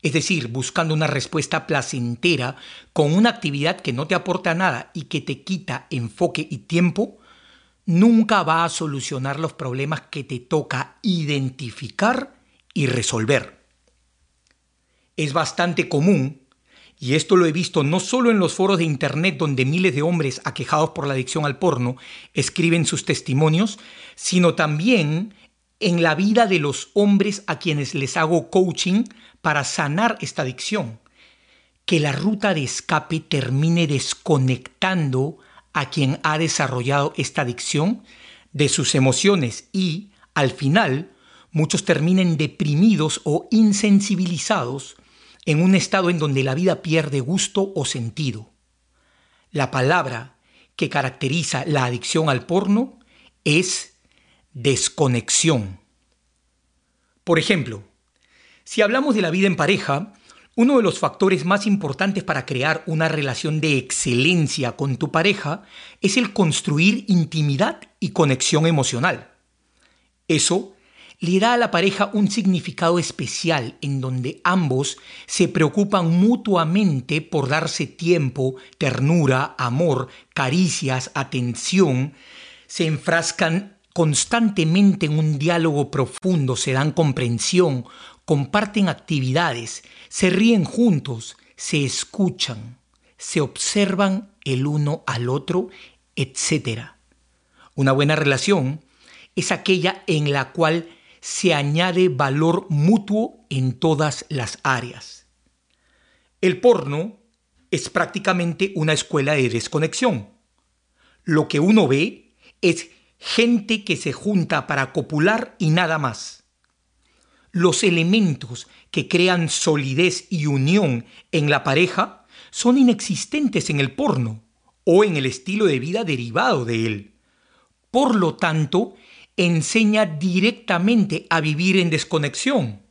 es decir, buscando una respuesta placentera con una actividad que no te aporta nada y que te quita enfoque y tiempo, nunca va a solucionar los problemas que te toca identificar y resolver. Es bastante común, y esto lo he visto no solo en los foros de Internet donde miles de hombres aquejados por la adicción al porno escriben sus testimonios, sino también en la vida de los hombres a quienes les hago coaching para sanar esta adicción. Que la ruta de escape termine desconectando a quien ha desarrollado esta adicción de sus emociones y, al final, muchos terminen deprimidos o insensibilizados en un estado en donde la vida pierde gusto o sentido. La palabra que caracteriza la adicción al porno es desconexión. Por ejemplo, si hablamos de la vida en pareja, uno de los factores más importantes para crear una relación de excelencia con tu pareja es el construir intimidad y conexión emocional. Eso le da a la pareja un significado especial en donde ambos se preocupan mutuamente por darse tiempo, ternura, amor, caricias, atención, se enfrascan constantemente en un diálogo profundo, se dan comprensión, comparten actividades, se ríen juntos, se escuchan, se observan el uno al otro, etc. Una buena relación es aquella en la cual se añade valor mutuo en todas las áreas. El porno es prácticamente una escuela de desconexión. Lo que uno ve es gente que se junta para copular y nada más. Los elementos que crean solidez y unión en la pareja son inexistentes en el porno o en el estilo de vida derivado de él. Por lo tanto, enseña directamente a vivir en desconexión.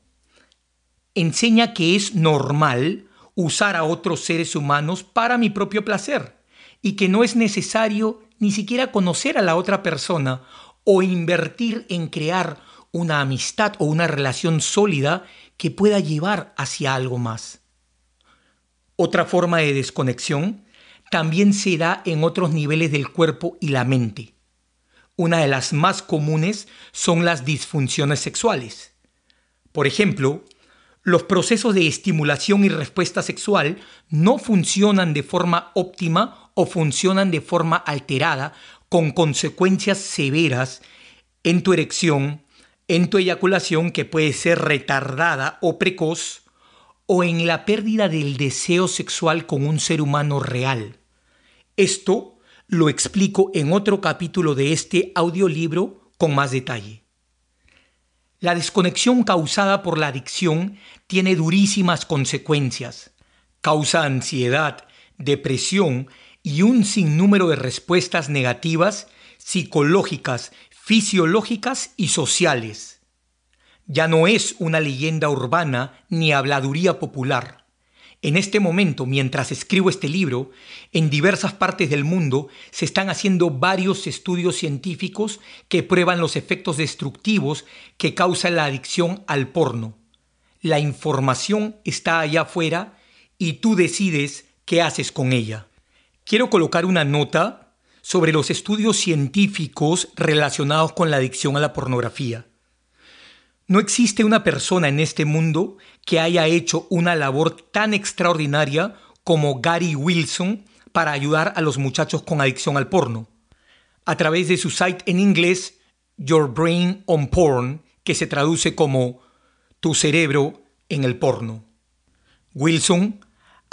Enseña que es normal usar a otros seres humanos para mi propio placer y que no es necesario ni siquiera conocer a la otra persona o invertir en crear una amistad o una relación sólida que pueda llevar hacia algo más. Otra forma de desconexión también se da en otros niveles del cuerpo y la mente. Una de las más comunes son las disfunciones sexuales. Por ejemplo, los procesos de estimulación y respuesta sexual no funcionan de forma óptima o funcionan de forma alterada con consecuencias severas en tu erección, en tu eyaculación que puede ser retardada o precoz, o en la pérdida del deseo sexual con un ser humano real. Esto lo explico en otro capítulo de este audiolibro con más detalle. La desconexión causada por la adicción tiene durísimas consecuencias. Causa ansiedad, depresión y un sinnúmero de respuestas negativas psicológicas, fisiológicas y sociales. Ya no es una leyenda urbana ni habladuría popular. En este momento, mientras escribo este libro, en diversas partes del mundo se están haciendo varios estudios científicos que prueban los efectos destructivos que causa la adicción al porno. La información está allá afuera y tú decides qué haces con ella. Quiero colocar una nota sobre los estudios científicos relacionados con la adicción a la pornografía. No existe una persona en este mundo que haya hecho una labor tan extraordinaria como Gary Wilson para ayudar a los muchachos con adicción al porno. A través de su site en inglés, Your Brain on Porn, que se traduce como Tu cerebro en el porno. Wilson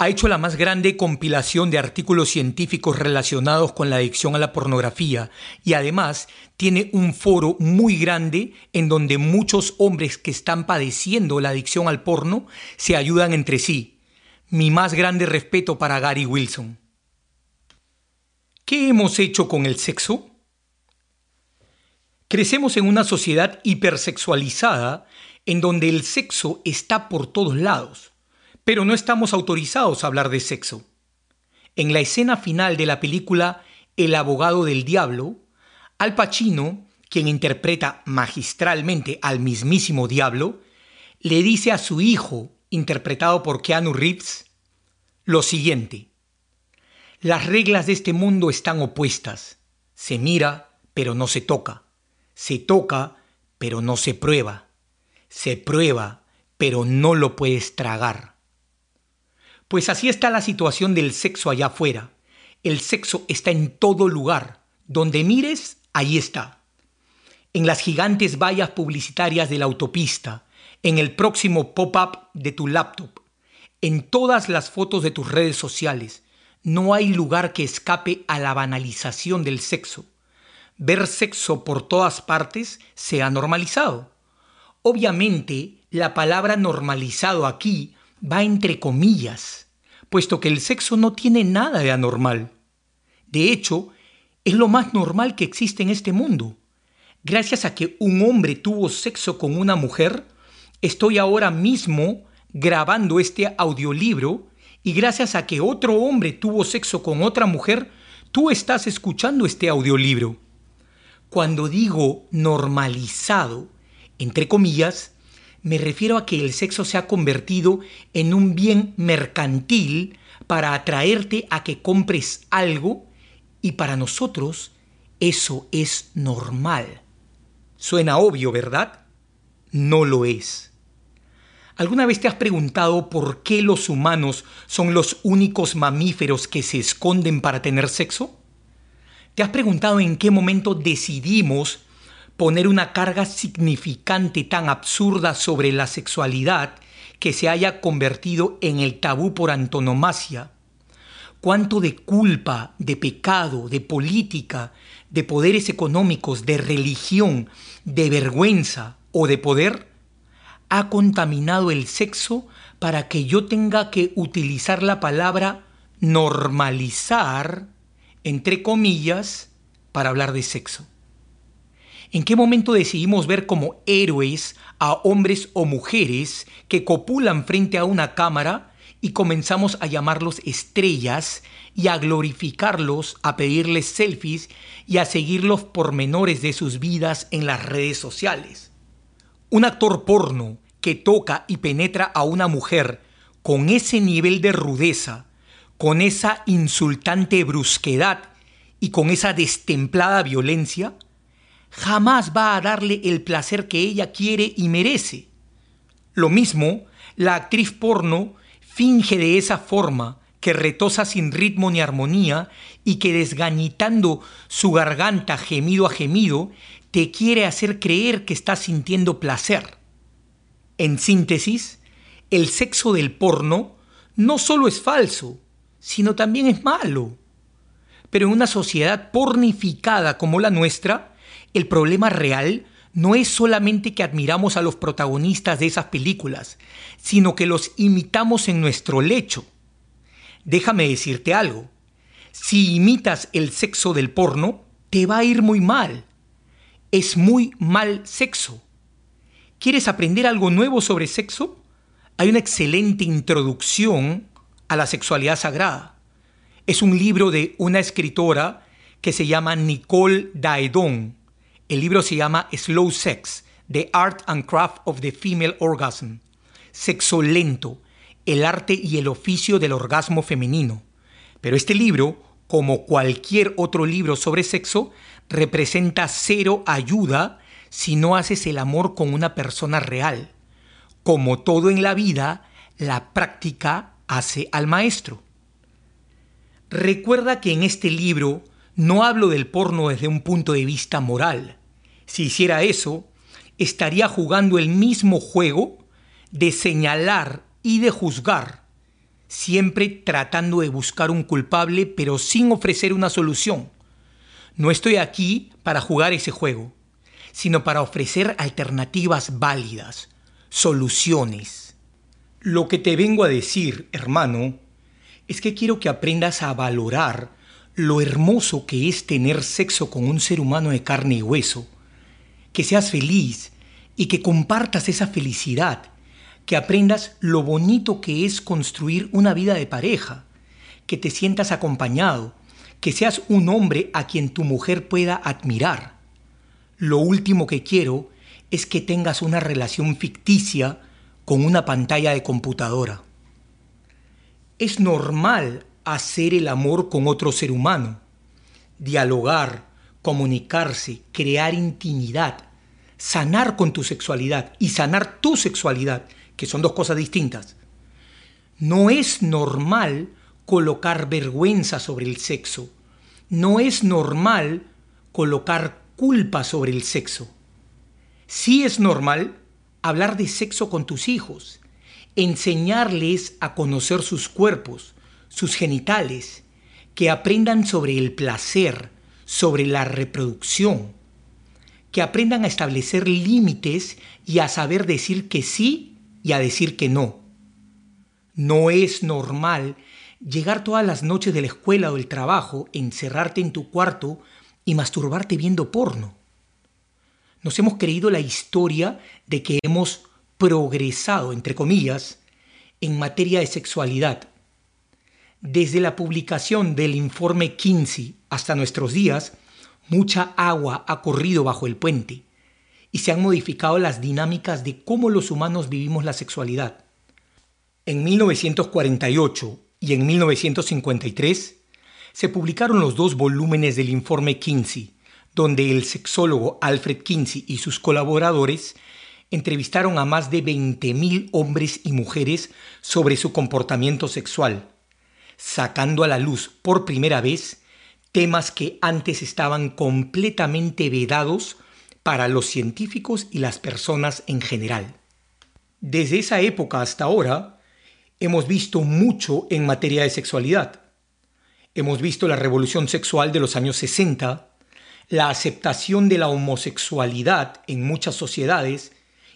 ha hecho la más grande compilación de artículos científicos relacionados con la adicción a la pornografía y además tiene un foro muy grande en donde muchos hombres que están padeciendo la adicción al porno se ayudan entre sí. Mi más grande respeto para Gary Wilson. ¿Qué hemos hecho con el sexo? Crecemos en una sociedad hipersexualizada en donde el sexo está por todos lados pero no estamos autorizados a hablar de sexo. En la escena final de la película El abogado del diablo, Al Pacino, quien interpreta magistralmente al mismísimo diablo, le dice a su hijo, interpretado por Keanu Reeves, lo siguiente. Las reglas de este mundo están opuestas. Se mira, pero no se toca. Se toca, pero no se prueba. Se prueba, pero no lo puedes tragar. Pues así está la situación del sexo allá afuera. El sexo está en todo lugar. Donde mires, ahí está. En las gigantes vallas publicitarias de la autopista, en el próximo pop-up de tu laptop, en todas las fotos de tus redes sociales. No hay lugar que escape a la banalización del sexo. Ver sexo por todas partes se ha normalizado. Obviamente, la palabra normalizado aquí va entre comillas, puesto que el sexo no tiene nada de anormal. De hecho, es lo más normal que existe en este mundo. Gracias a que un hombre tuvo sexo con una mujer, estoy ahora mismo grabando este audiolibro y gracias a que otro hombre tuvo sexo con otra mujer, tú estás escuchando este audiolibro. Cuando digo normalizado, entre comillas, me refiero a que el sexo se ha convertido en un bien mercantil para atraerte a que compres algo y para nosotros eso es normal. Suena obvio, ¿verdad? No lo es. ¿Alguna vez te has preguntado por qué los humanos son los únicos mamíferos que se esconden para tener sexo? ¿Te has preguntado en qué momento decidimos poner una carga significante tan absurda sobre la sexualidad que se haya convertido en el tabú por antonomasia, cuánto de culpa, de pecado, de política, de poderes económicos, de religión, de vergüenza o de poder ha contaminado el sexo para que yo tenga que utilizar la palabra normalizar, entre comillas, para hablar de sexo. ¿En qué momento decidimos ver como héroes a hombres o mujeres que copulan frente a una cámara y comenzamos a llamarlos estrellas y a glorificarlos, a pedirles selfies y a seguir los pormenores de sus vidas en las redes sociales? Un actor porno que toca y penetra a una mujer con ese nivel de rudeza, con esa insultante brusquedad y con esa destemplada violencia, jamás va a darle el placer que ella quiere y merece. Lo mismo, la actriz porno finge de esa forma que retosa sin ritmo ni armonía y que desgañitando su garganta gemido a gemido, te quiere hacer creer que está sintiendo placer. En síntesis, el sexo del porno no solo es falso, sino también es malo. Pero en una sociedad pornificada como la nuestra, el problema real no es solamente que admiramos a los protagonistas de esas películas, sino que los imitamos en nuestro lecho. Déjame decirte algo. Si imitas el sexo del porno, te va a ir muy mal. Es muy mal sexo. ¿Quieres aprender algo nuevo sobre sexo? Hay una excelente introducción a la sexualidad sagrada. Es un libro de una escritora que se llama Nicole Daedon. El libro se llama Slow Sex, The Art and Craft of the Female Orgasm. Sexo lento, el arte y el oficio del orgasmo femenino. Pero este libro, como cualquier otro libro sobre sexo, representa cero ayuda si no haces el amor con una persona real. Como todo en la vida, la práctica hace al maestro. Recuerda que en este libro no hablo del porno desde un punto de vista moral. Si hiciera eso, estaría jugando el mismo juego de señalar y de juzgar, siempre tratando de buscar un culpable pero sin ofrecer una solución. No estoy aquí para jugar ese juego, sino para ofrecer alternativas válidas, soluciones. Lo que te vengo a decir, hermano, es que quiero que aprendas a valorar lo hermoso que es tener sexo con un ser humano de carne y hueso, que seas feliz y que compartas esa felicidad que aprendas lo bonito que es construir una vida de pareja, que te sientas acompañado, que seas un hombre a quien tu mujer pueda admirar. Lo último que quiero es que tengas una relación ficticia con una pantalla de computadora. Es normal hacer el amor con otro ser humano, dialogar, comunicarse, crear intimidad, sanar con tu sexualidad y sanar tu sexualidad que son dos cosas distintas. No es normal colocar vergüenza sobre el sexo. No es normal colocar culpa sobre el sexo. Sí es normal hablar de sexo con tus hijos, enseñarles a conocer sus cuerpos, sus genitales, que aprendan sobre el placer, sobre la reproducción, que aprendan a establecer límites y a saber decir que sí y a decir que no. No es normal llegar todas las noches de la escuela o del trabajo, encerrarte en tu cuarto y masturbarte viendo porno. Nos hemos creído la historia de que hemos progresado, entre comillas, en materia de sexualidad. Desde la publicación del informe Kinsey hasta nuestros días, mucha agua ha corrido bajo el puente y se han modificado las dinámicas de cómo los humanos vivimos la sexualidad. En 1948 y en 1953 se publicaron los dos volúmenes del informe Kinsey, donde el sexólogo Alfred Kinsey y sus colaboradores entrevistaron a más de 20.000 hombres y mujeres sobre su comportamiento sexual, sacando a la luz por primera vez temas que antes estaban completamente vedados para los científicos y las personas en general. Desde esa época hasta ahora, hemos visto mucho en materia de sexualidad. Hemos visto la revolución sexual de los años 60, la aceptación de la homosexualidad en muchas sociedades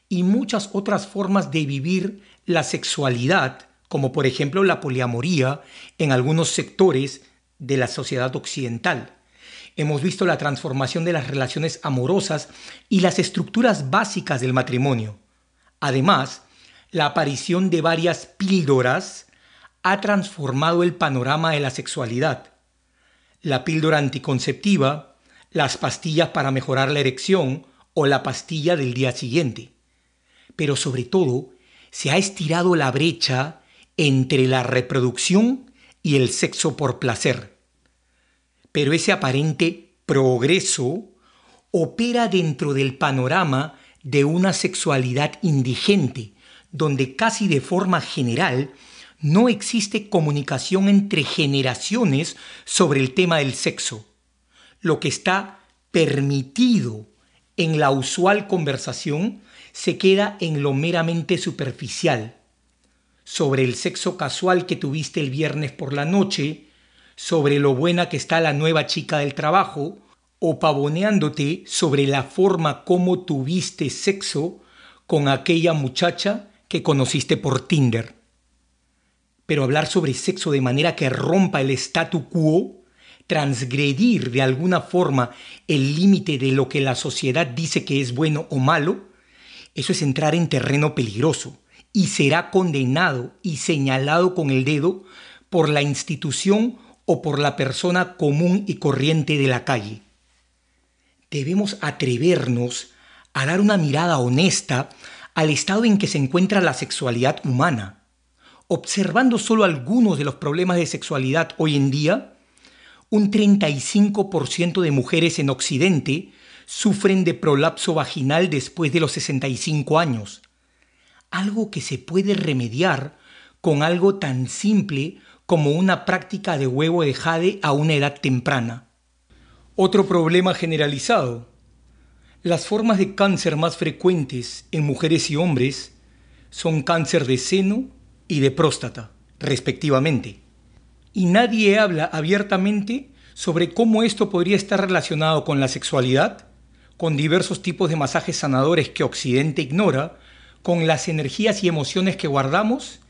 y muchas otras formas de vivir la sexualidad, como por ejemplo la poliamoría en algunos sectores de la sociedad occidental. Hemos visto la transformación de las relaciones amorosas y las estructuras básicas del matrimonio. Además, la aparición de varias píldoras ha transformado el panorama de la sexualidad. La píldora anticonceptiva, las pastillas para mejorar la erección o la pastilla del día siguiente. Pero sobre todo, se ha estirado la brecha entre la reproducción y el sexo por placer pero ese aparente progreso opera dentro del panorama de una sexualidad indigente, donde casi de forma general no existe comunicación entre generaciones sobre el tema del sexo. Lo que está permitido en la usual conversación se queda en lo meramente superficial. Sobre el sexo casual que tuviste el viernes por la noche, sobre lo buena que está la nueva chica del trabajo o pavoneándote sobre la forma como tuviste sexo con aquella muchacha que conociste por Tinder. Pero hablar sobre sexo de manera que rompa el statu quo, transgredir de alguna forma el límite de lo que la sociedad dice que es bueno o malo, eso es entrar en terreno peligroso y será condenado y señalado con el dedo por la institución o por la persona común y corriente de la calle. Debemos atrevernos a dar una mirada honesta al estado en que se encuentra la sexualidad humana. Observando solo algunos de los problemas de sexualidad hoy en día, un 35% de mujeres en Occidente sufren de prolapso vaginal después de los 65 años, algo que se puede remediar con algo tan simple como una práctica de huevo de jade a una edad temprana. Otro problema generalizado. Las formas de cáncer más frecuentes en mujeres y hombres son cáncer de seno y de próstata, respectivamente. Y nadie habla abiertamente sobre cómo esto podría estar relacionado con la sexualidad, con diversos tipos de masajes sanadores que Occidente ignora, con las energías y emociones que guardamos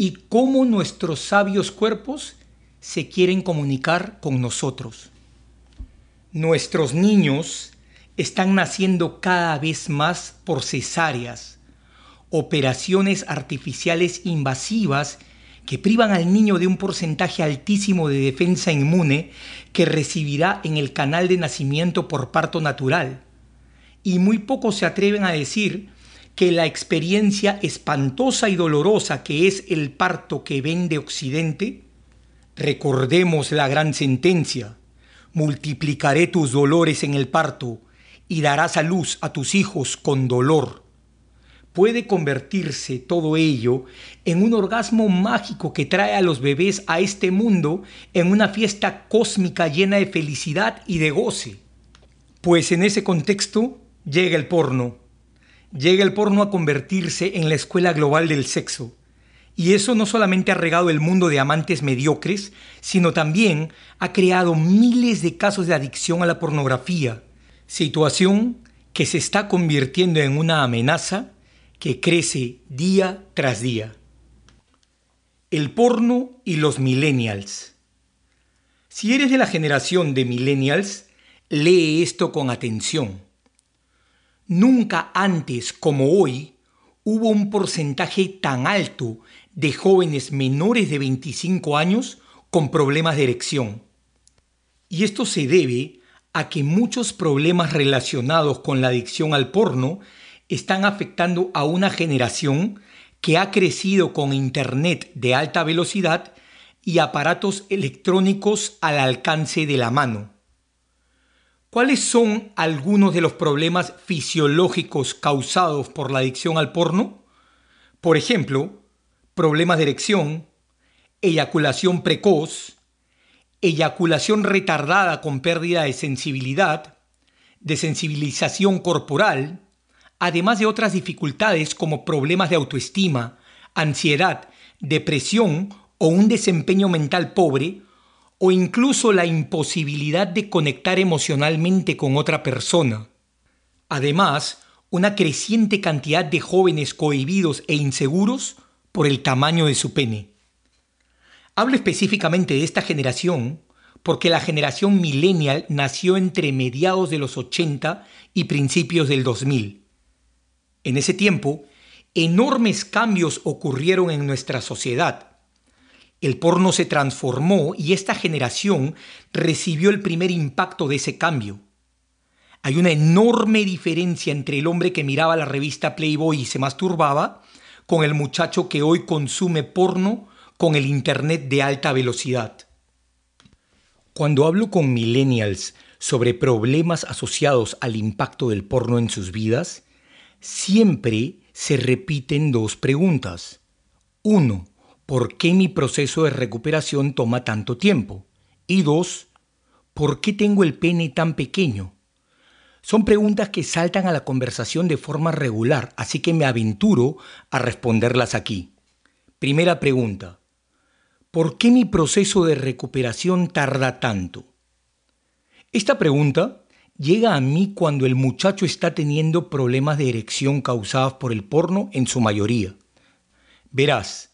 y cómo nuestros sabios cuerpos se quieren comunicar con nosotros. Nuestros niños están naciendo cada vez más por cesáreas, operaciones artificiales invasivas que privan al niño de un porcentaje altísimo de defensa inmune que recibirá en el canal de nacimiento por parto natural. Y muy pocos se atreven a decir que la experiencia espantosa y dolorosa que es el parto que ven de Occidente, recordemos la gran sentencia, multiplicaré tus dolores en el parto y darás a luz a tus hijos con dolor. Puede convertirse todo ello en un orgasmo mágico que trae a los bebés a este mundo en una fiesta cósmica llena de felicidad y de goce. Pues en ese contexto llega el porno llega el porno a convertirse en la escuela global del sexo. Y eso no solamente ha regado el mundo de amantes mediocres, sino también ha creado miles de casos de adicción a la pornografía, situación que se está convirtiendo en una amenaza que crece día tras día. El porno y los millennials. Si eres de la generación de millennials, lee esto con atención. Nunca antes como hoy hubo un porcentaje tan alto de jóvenes menores de 25 años con problemas de erección. Y esto se debe a que muchos problemas relacionados con la adicción al porno están afectando a una generación que ha crecido con Internet de alta velocidad y aparatos electrónicos al alcance de la mano. ¿Cuáles son algunos de los problemas fisiológicos causados por la adicción al porno? Por ejemplo, problemas de erección, eyaculación precoz, eyaculación retardada con pérdida de sensibilidad, desensibilización corporal, además de otras dificultades como problemas de autoestima, ansiedad, depresión o un desempeño mental pobre o incluso la imposibilidad de conectar emocionalmente con otra persona. Además, una creciente cantidad de jóvenes cohibidos e inseguros por el tamaño de su pene. Hablo específicamente de esta generación porque la generación millennial nació entre mediados de los 80 y principios del 2000. En ese tiempo, enormes cambios ocurrieron en nuestra sociedad el porno se transformó y esta generación recibió el primer impacto de ese cambio. Hay una enorme diferencia entre el hombre que miraba la revista Playboy y se masturbaba con el muchacho que hoy consume porno con el Internet de alta velocidad. Cuando hablo con millennials sobre problemas asociados al impacto del porno en sus vidas, siempre se repiten dos preguntas. Uno, ¿por qué mi proceso de recuperación toma tanto tiempo? Y dos, ¿por qué tengo el pene tan pequeño? Son preguntas que saltan a la conversación de forma regular, así que me aventuro a responderlas aquí. Primera pregunta. ¿Por qué mi proceso de recuperación tarda tanto? Esta pregunta llega a mí cuando el muchacho está teniendo problemas de erección causados por el porno en su mayoría. Verás,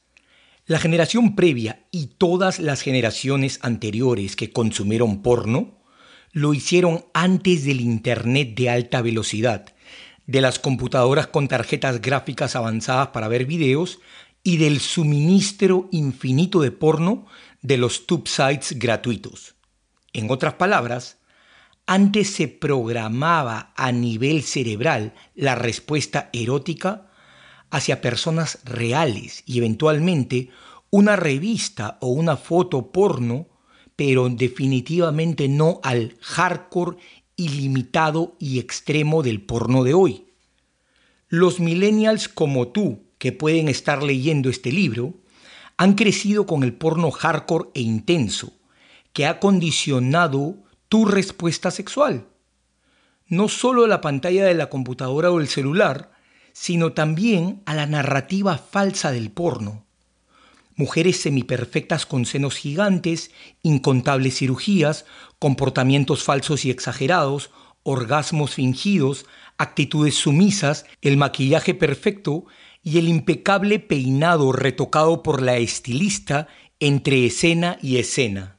la generación previa y todas las generaciones anteriores que consumieron porno lo hicieron antes del Internet de alta velocidad, de las computadoras con tarjetas gráficas avanzadas para ver videos y del suministro infinito de porno de los tube sites gratuitos. En otras palabras, antes se programaba a nivel cerebral la respuesta erótica hacia personas reales y eventualmente una revista o una foto porno, pero definitivamente no al hardcore ilimitado y extremo del porno de hoy. Los millennials como tú, que pueden estar leyendo este libro, han crecido con el porno hardcore e intenso, que ha condicionado tu respuesta sexual. No solo la pantalla de la computadora o el celular, sino también a la narrativa falsa del porno. Mujeres semiperfectas con senos gigantes, incontables cirugías, comportamientos falsos y exagerados, orgasmos fingidos, actitudes sumisas, el maquillaje perfecto y el impecable peinado retocado por la estilista entre escena y escena.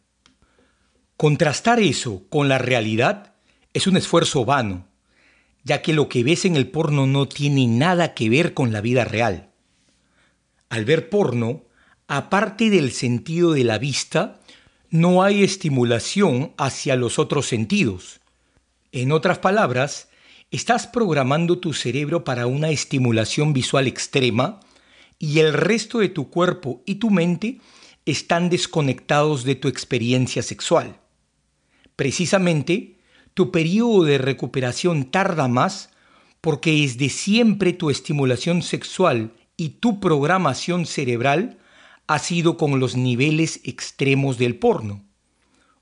Contrastar eso con la realidad es un esfuerzo vano, ya que lo que ves en el porno no tiene nada que ver con la vida real. Al ver porno, aparte del sentido de la vista, no hay estimulación hacia los otros sentidos. En otras palabras, estás programando tu cerebro para una estimulación visual extrema y el resto de tu cuerpo y tu mente están desconectados de tu experiencia sexual. Precisamente, tu periodo de recuperación tarda más porque es de siempre tu estimulación sexual y tu programación cerebral ha sido con los niveles extremos del porno.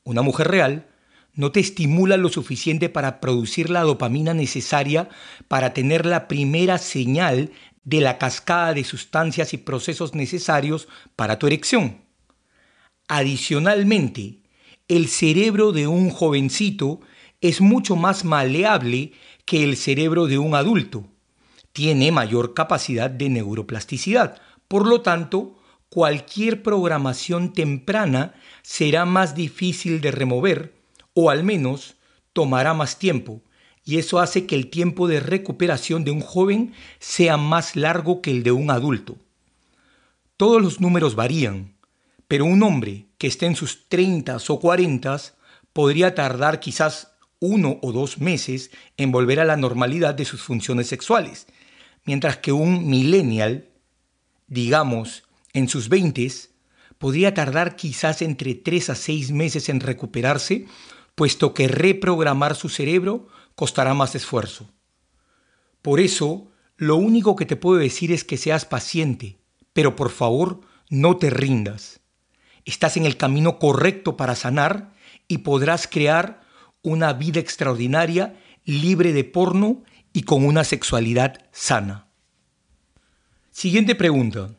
Una mujer real no te estimula lo suficiente para producir la dopamina necesaria para tener la primera señal de la cascada de sustancias y procesos necesarios para tu erección. Adicionalmente, el cerebro de un jovencito es mucho más maleable que el cerebro de un adulto. Tiene mayor capacidad de neuroplasticidad. Por lo tanto, cualquier programación temprana será más difícil de remover o al menos tomará más tiempo. Y eso hace que el tiempo de recuperación de un joven sea más largo que el de un adulto. Todos los números varían, pero un hombre que esté en sus 30 o 40 podría tardar quizás uno o dos meses en volver a la normalidad de sus funciones sexuales, mientras que un millennial, digamos, en sus 20 podría tardar quizás entre 3 a 6 meses en recuperarse, puesto que reprogramar su cerebro costará más esfuerzo. Por eso, lo único que te puedo decir es que seas paciente, pero por favor no te rindas. Estás en el camino correcto para sanar y podrás crear una vida extraordinaria, libre de porno y con una sexualidad sana. Siguiente pregunta.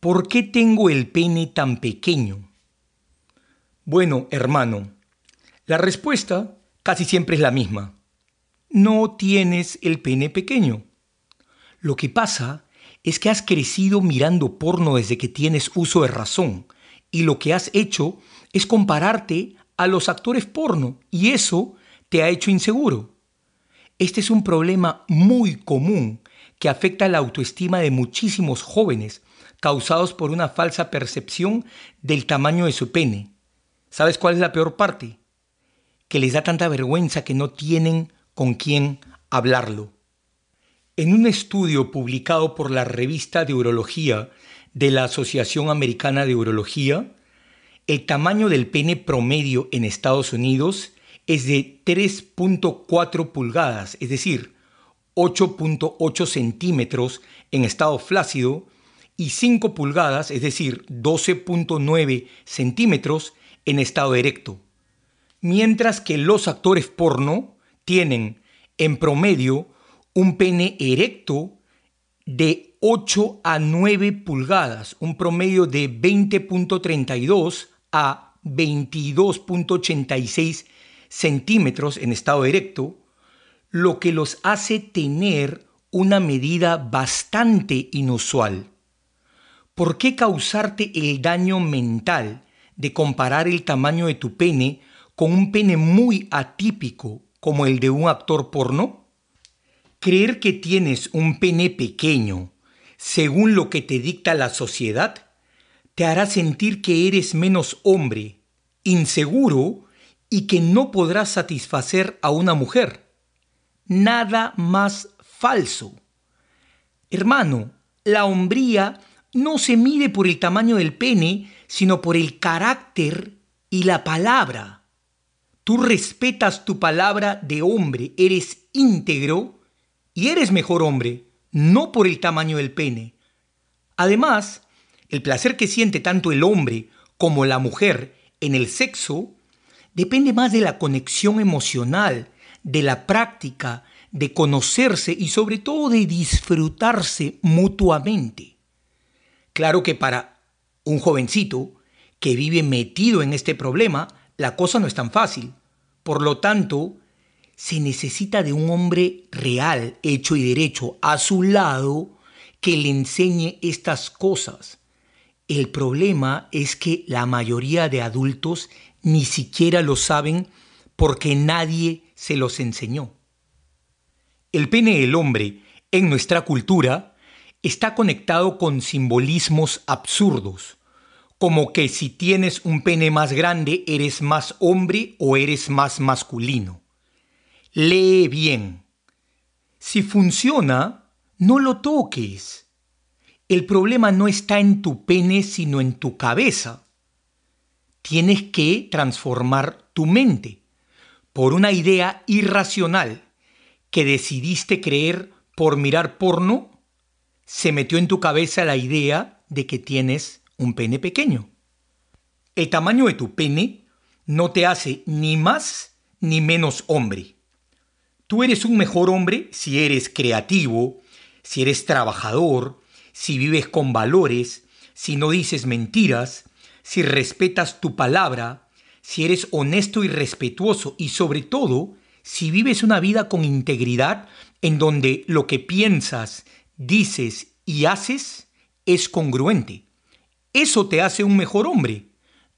¿Por qué tengo el pene tan pequeño? Bueno, hermano, la respuesta casi siempre es la misma. No tienes el pene pequeño. Lo que pasa es que has crecido mirando porno desde que tienes uso de razón y lo que has hecho es compararte a los actores porno y eso te ha hecho inseguro. Este es un problema muy común que afecta la autoestima de muchísimos jóvenes causados por una falsa percepción del tamaño de su pene. ¿Sabes cuál es la peor parte? Que les da tanta vergüenza que no tienen con quién hablarlo. En un estudio publicado por la revista de Urología de la Asociación Americana de Urología, el tamaño del pene promedio en Estados Unidos es de 3.4 pulgadas, es decir, 8.8 centímetros en estado flácido y 5 pulgadas, es decir, 12.9 centímetros en estado erecto. Mientras que los actores porno tienen en promedio un pene erecto de 8 a 9 pulgadas, un promedio de 20.32 a 22.86 centímetros en estado erecto, lo que los hace tener una medida bastante inusual. ¿Por qué causarte el daño mental de comparar el tamaño de tu pene con un pene muy atípico como el de un actor porno? Creer que tienes un pene pequeño, según lo que te dicta la sociedad, te hará sentir que eres menos hombre, inseguro y que no podrás satisfacer a una mujer. Nada más falso. Hermano, la hombría no se mide por el tamaño del pene, sino por el carácter y la palabra. Tú respetas tu palabra de hombre, eres íntegro y eres mejor hombre, no por el tamaño del pene. Además, el placer que siente tanto el hombre como la mujer en el sexo depende más de la conexión emocional, de la práctica, de conocerse y sobre todo de disfrutarse mutuamente. Claro que para un jovencito que vive metido en este problema, la cosa no es tan fácil. Por lo tanto, se necesita de un hombre real, hecho y derecho, a su lado, que le enseñe estas cosas. El problema es que la mayoría de adultos ni siquiera lo saben porque nadie se los enseñó. El pene del hombre en nuestra cultura está conectado con simbolismos absurdos, como que si tienes un pene más grande eres más hombre o eres más masculino. Lee bien. Si funciona, no lo toques. El problema no está en tu pene, sino en tu cabeza. Tienes que transformar tu mente por una idea irracional que decidiste creer por mirar porno se metió en tu cabeza la idea de que tienes un pene pequeño. El tamaño de tu pene no te hace ni más ni menos hombre. Tú eres un mejor hombre si eres creativo, si eres trabajador, si vives con valores, si no dices mentiras, si respetas tu palabra, si eres honesto y respetuoso y sobre todo si vives una vida con integridad en donde lo que piensas, dices y haces es congruente. Eso te hace un mejor hombre,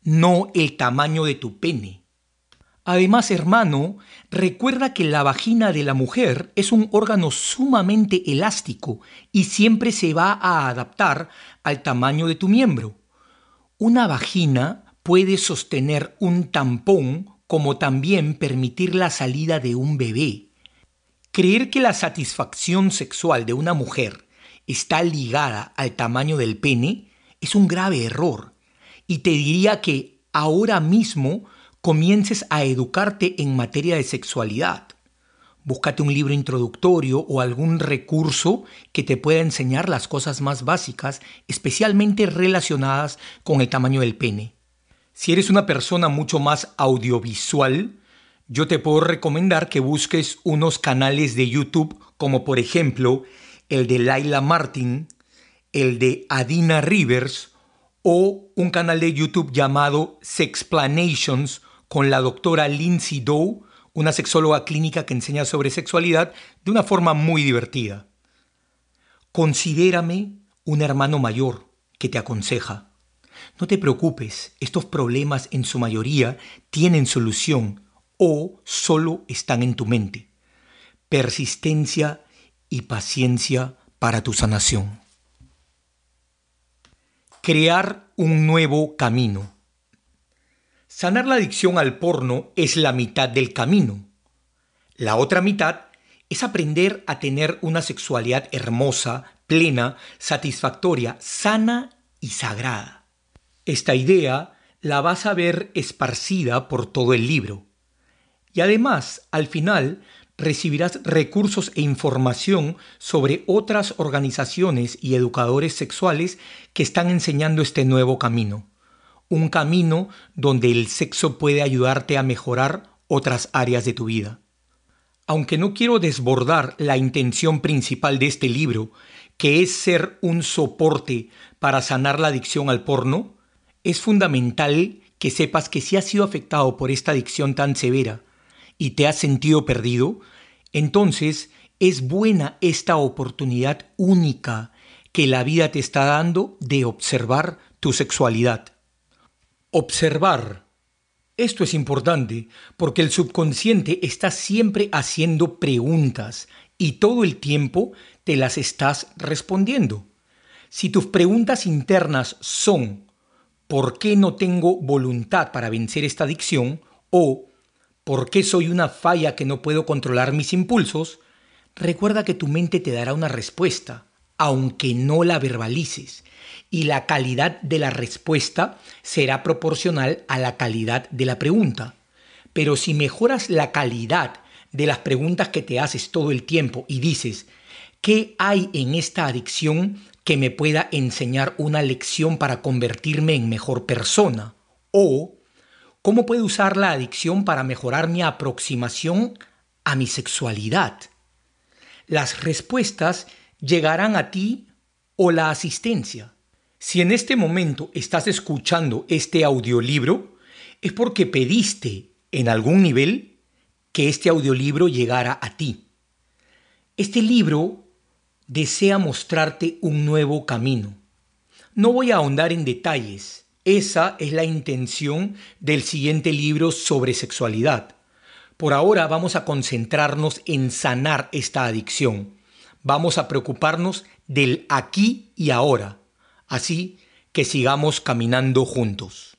no el tamaño de tu pene. Además, hermano, recuerda que la vagina de la mujer es un órgano sumamente elástico y siempre se va a adaptar al tamaño de tu miembro. Una vagina puede sostener un tampón como también permitir la salida de un bebé. Creer que la satisfacción sexual de una mujer está ligada al tamaño del pene es un grave error. Y te diría que ahora mismo comiences a educarte en materia de sexualidad. Búscate un libro introductorio o algún recurso que te pueda enseñar las cosas más básicas, especialmente relacionadas con el tamaño del pene. Si eres una persona mucho más audiovisual, yo te puedo recomendar que busques unos canales de YouTube como por ejemplo el de Laila Martin, el de Adina Rivers o un canal de YouTube llamado Sexplanations con la doctora Lindsay Doe, una sexóloga clínica que enseña sobre sexualidad de una forma muy divertida. Considérame un hermano mayor que te aconseja. No te preocupes, estos problemas en su mayoría tienen solución o solo están en tu mente. Persistencia y paciencia para tu sanación. Crear un nuevo camino. Sanar la adicción al porno es la mitad del camino. La otra mitad es aprender a tener una sexualidad hermosa, plena, satisfactoria, sana y sagrada. Esta idea la vas a ver esparcida por todo el libro. Y además, al final, recibirás recursos e información sobre otras organizaciones y educadores sexuales que están enseñando este nuevo camino. Un camino donde el sexo puede ayudarte a mejorar otras áreas de tu vida. Aunque no quiero desbordar la intención principal de este libro, que es ser un soporte para sanar la adicción al porno, es fundamental que sepas que si has sido afectado por esta adicción tan severa, y te has sentido perdido, entonces es buena esta oportunidad única que la vida te está dando de observar tu sexualidad. Observar. Esto es importante porque el subconsciente está siempre haciendo preguntas y todo el tiempo te las estás respondiendo. Si tus preguntas internas son ¿por qué no tengo voluntad para vencer esta adicción? o ¿por qué soy una falla que no puedo controlar mis impulsos? Recuerda que tu mente te dará una respuesta, aunque no la verbalices, y la calidad de la respuesta será proporcional a la calidad de la pregunta. Pero si mejoras la calidad de las preguntas que te haces todo el tiempo y dices, ¿qué hay en esta adicción que me pueda enseñar una lección para convertirme en mejor persona? O, ¿cómo puedo usar la adicción para mejorar mi aproximación a mi sexualidad? Las respuestas llegarán a ti o la asistencia. Si en este momento estás escuchando este audiolibro, es porque pediste en algún nivel que este audiolibro llegara a ti. Este libro desea mostrarte un nuevo camino. No voy a ahondar en detalles, esa es la intención del siguiente libro sobre sexualidad. Por ahora vamos a concentrarnos en sanar esta adicción. Vamos a preocuparnos del aquí y ahora. Así que sigamos caminando juntos.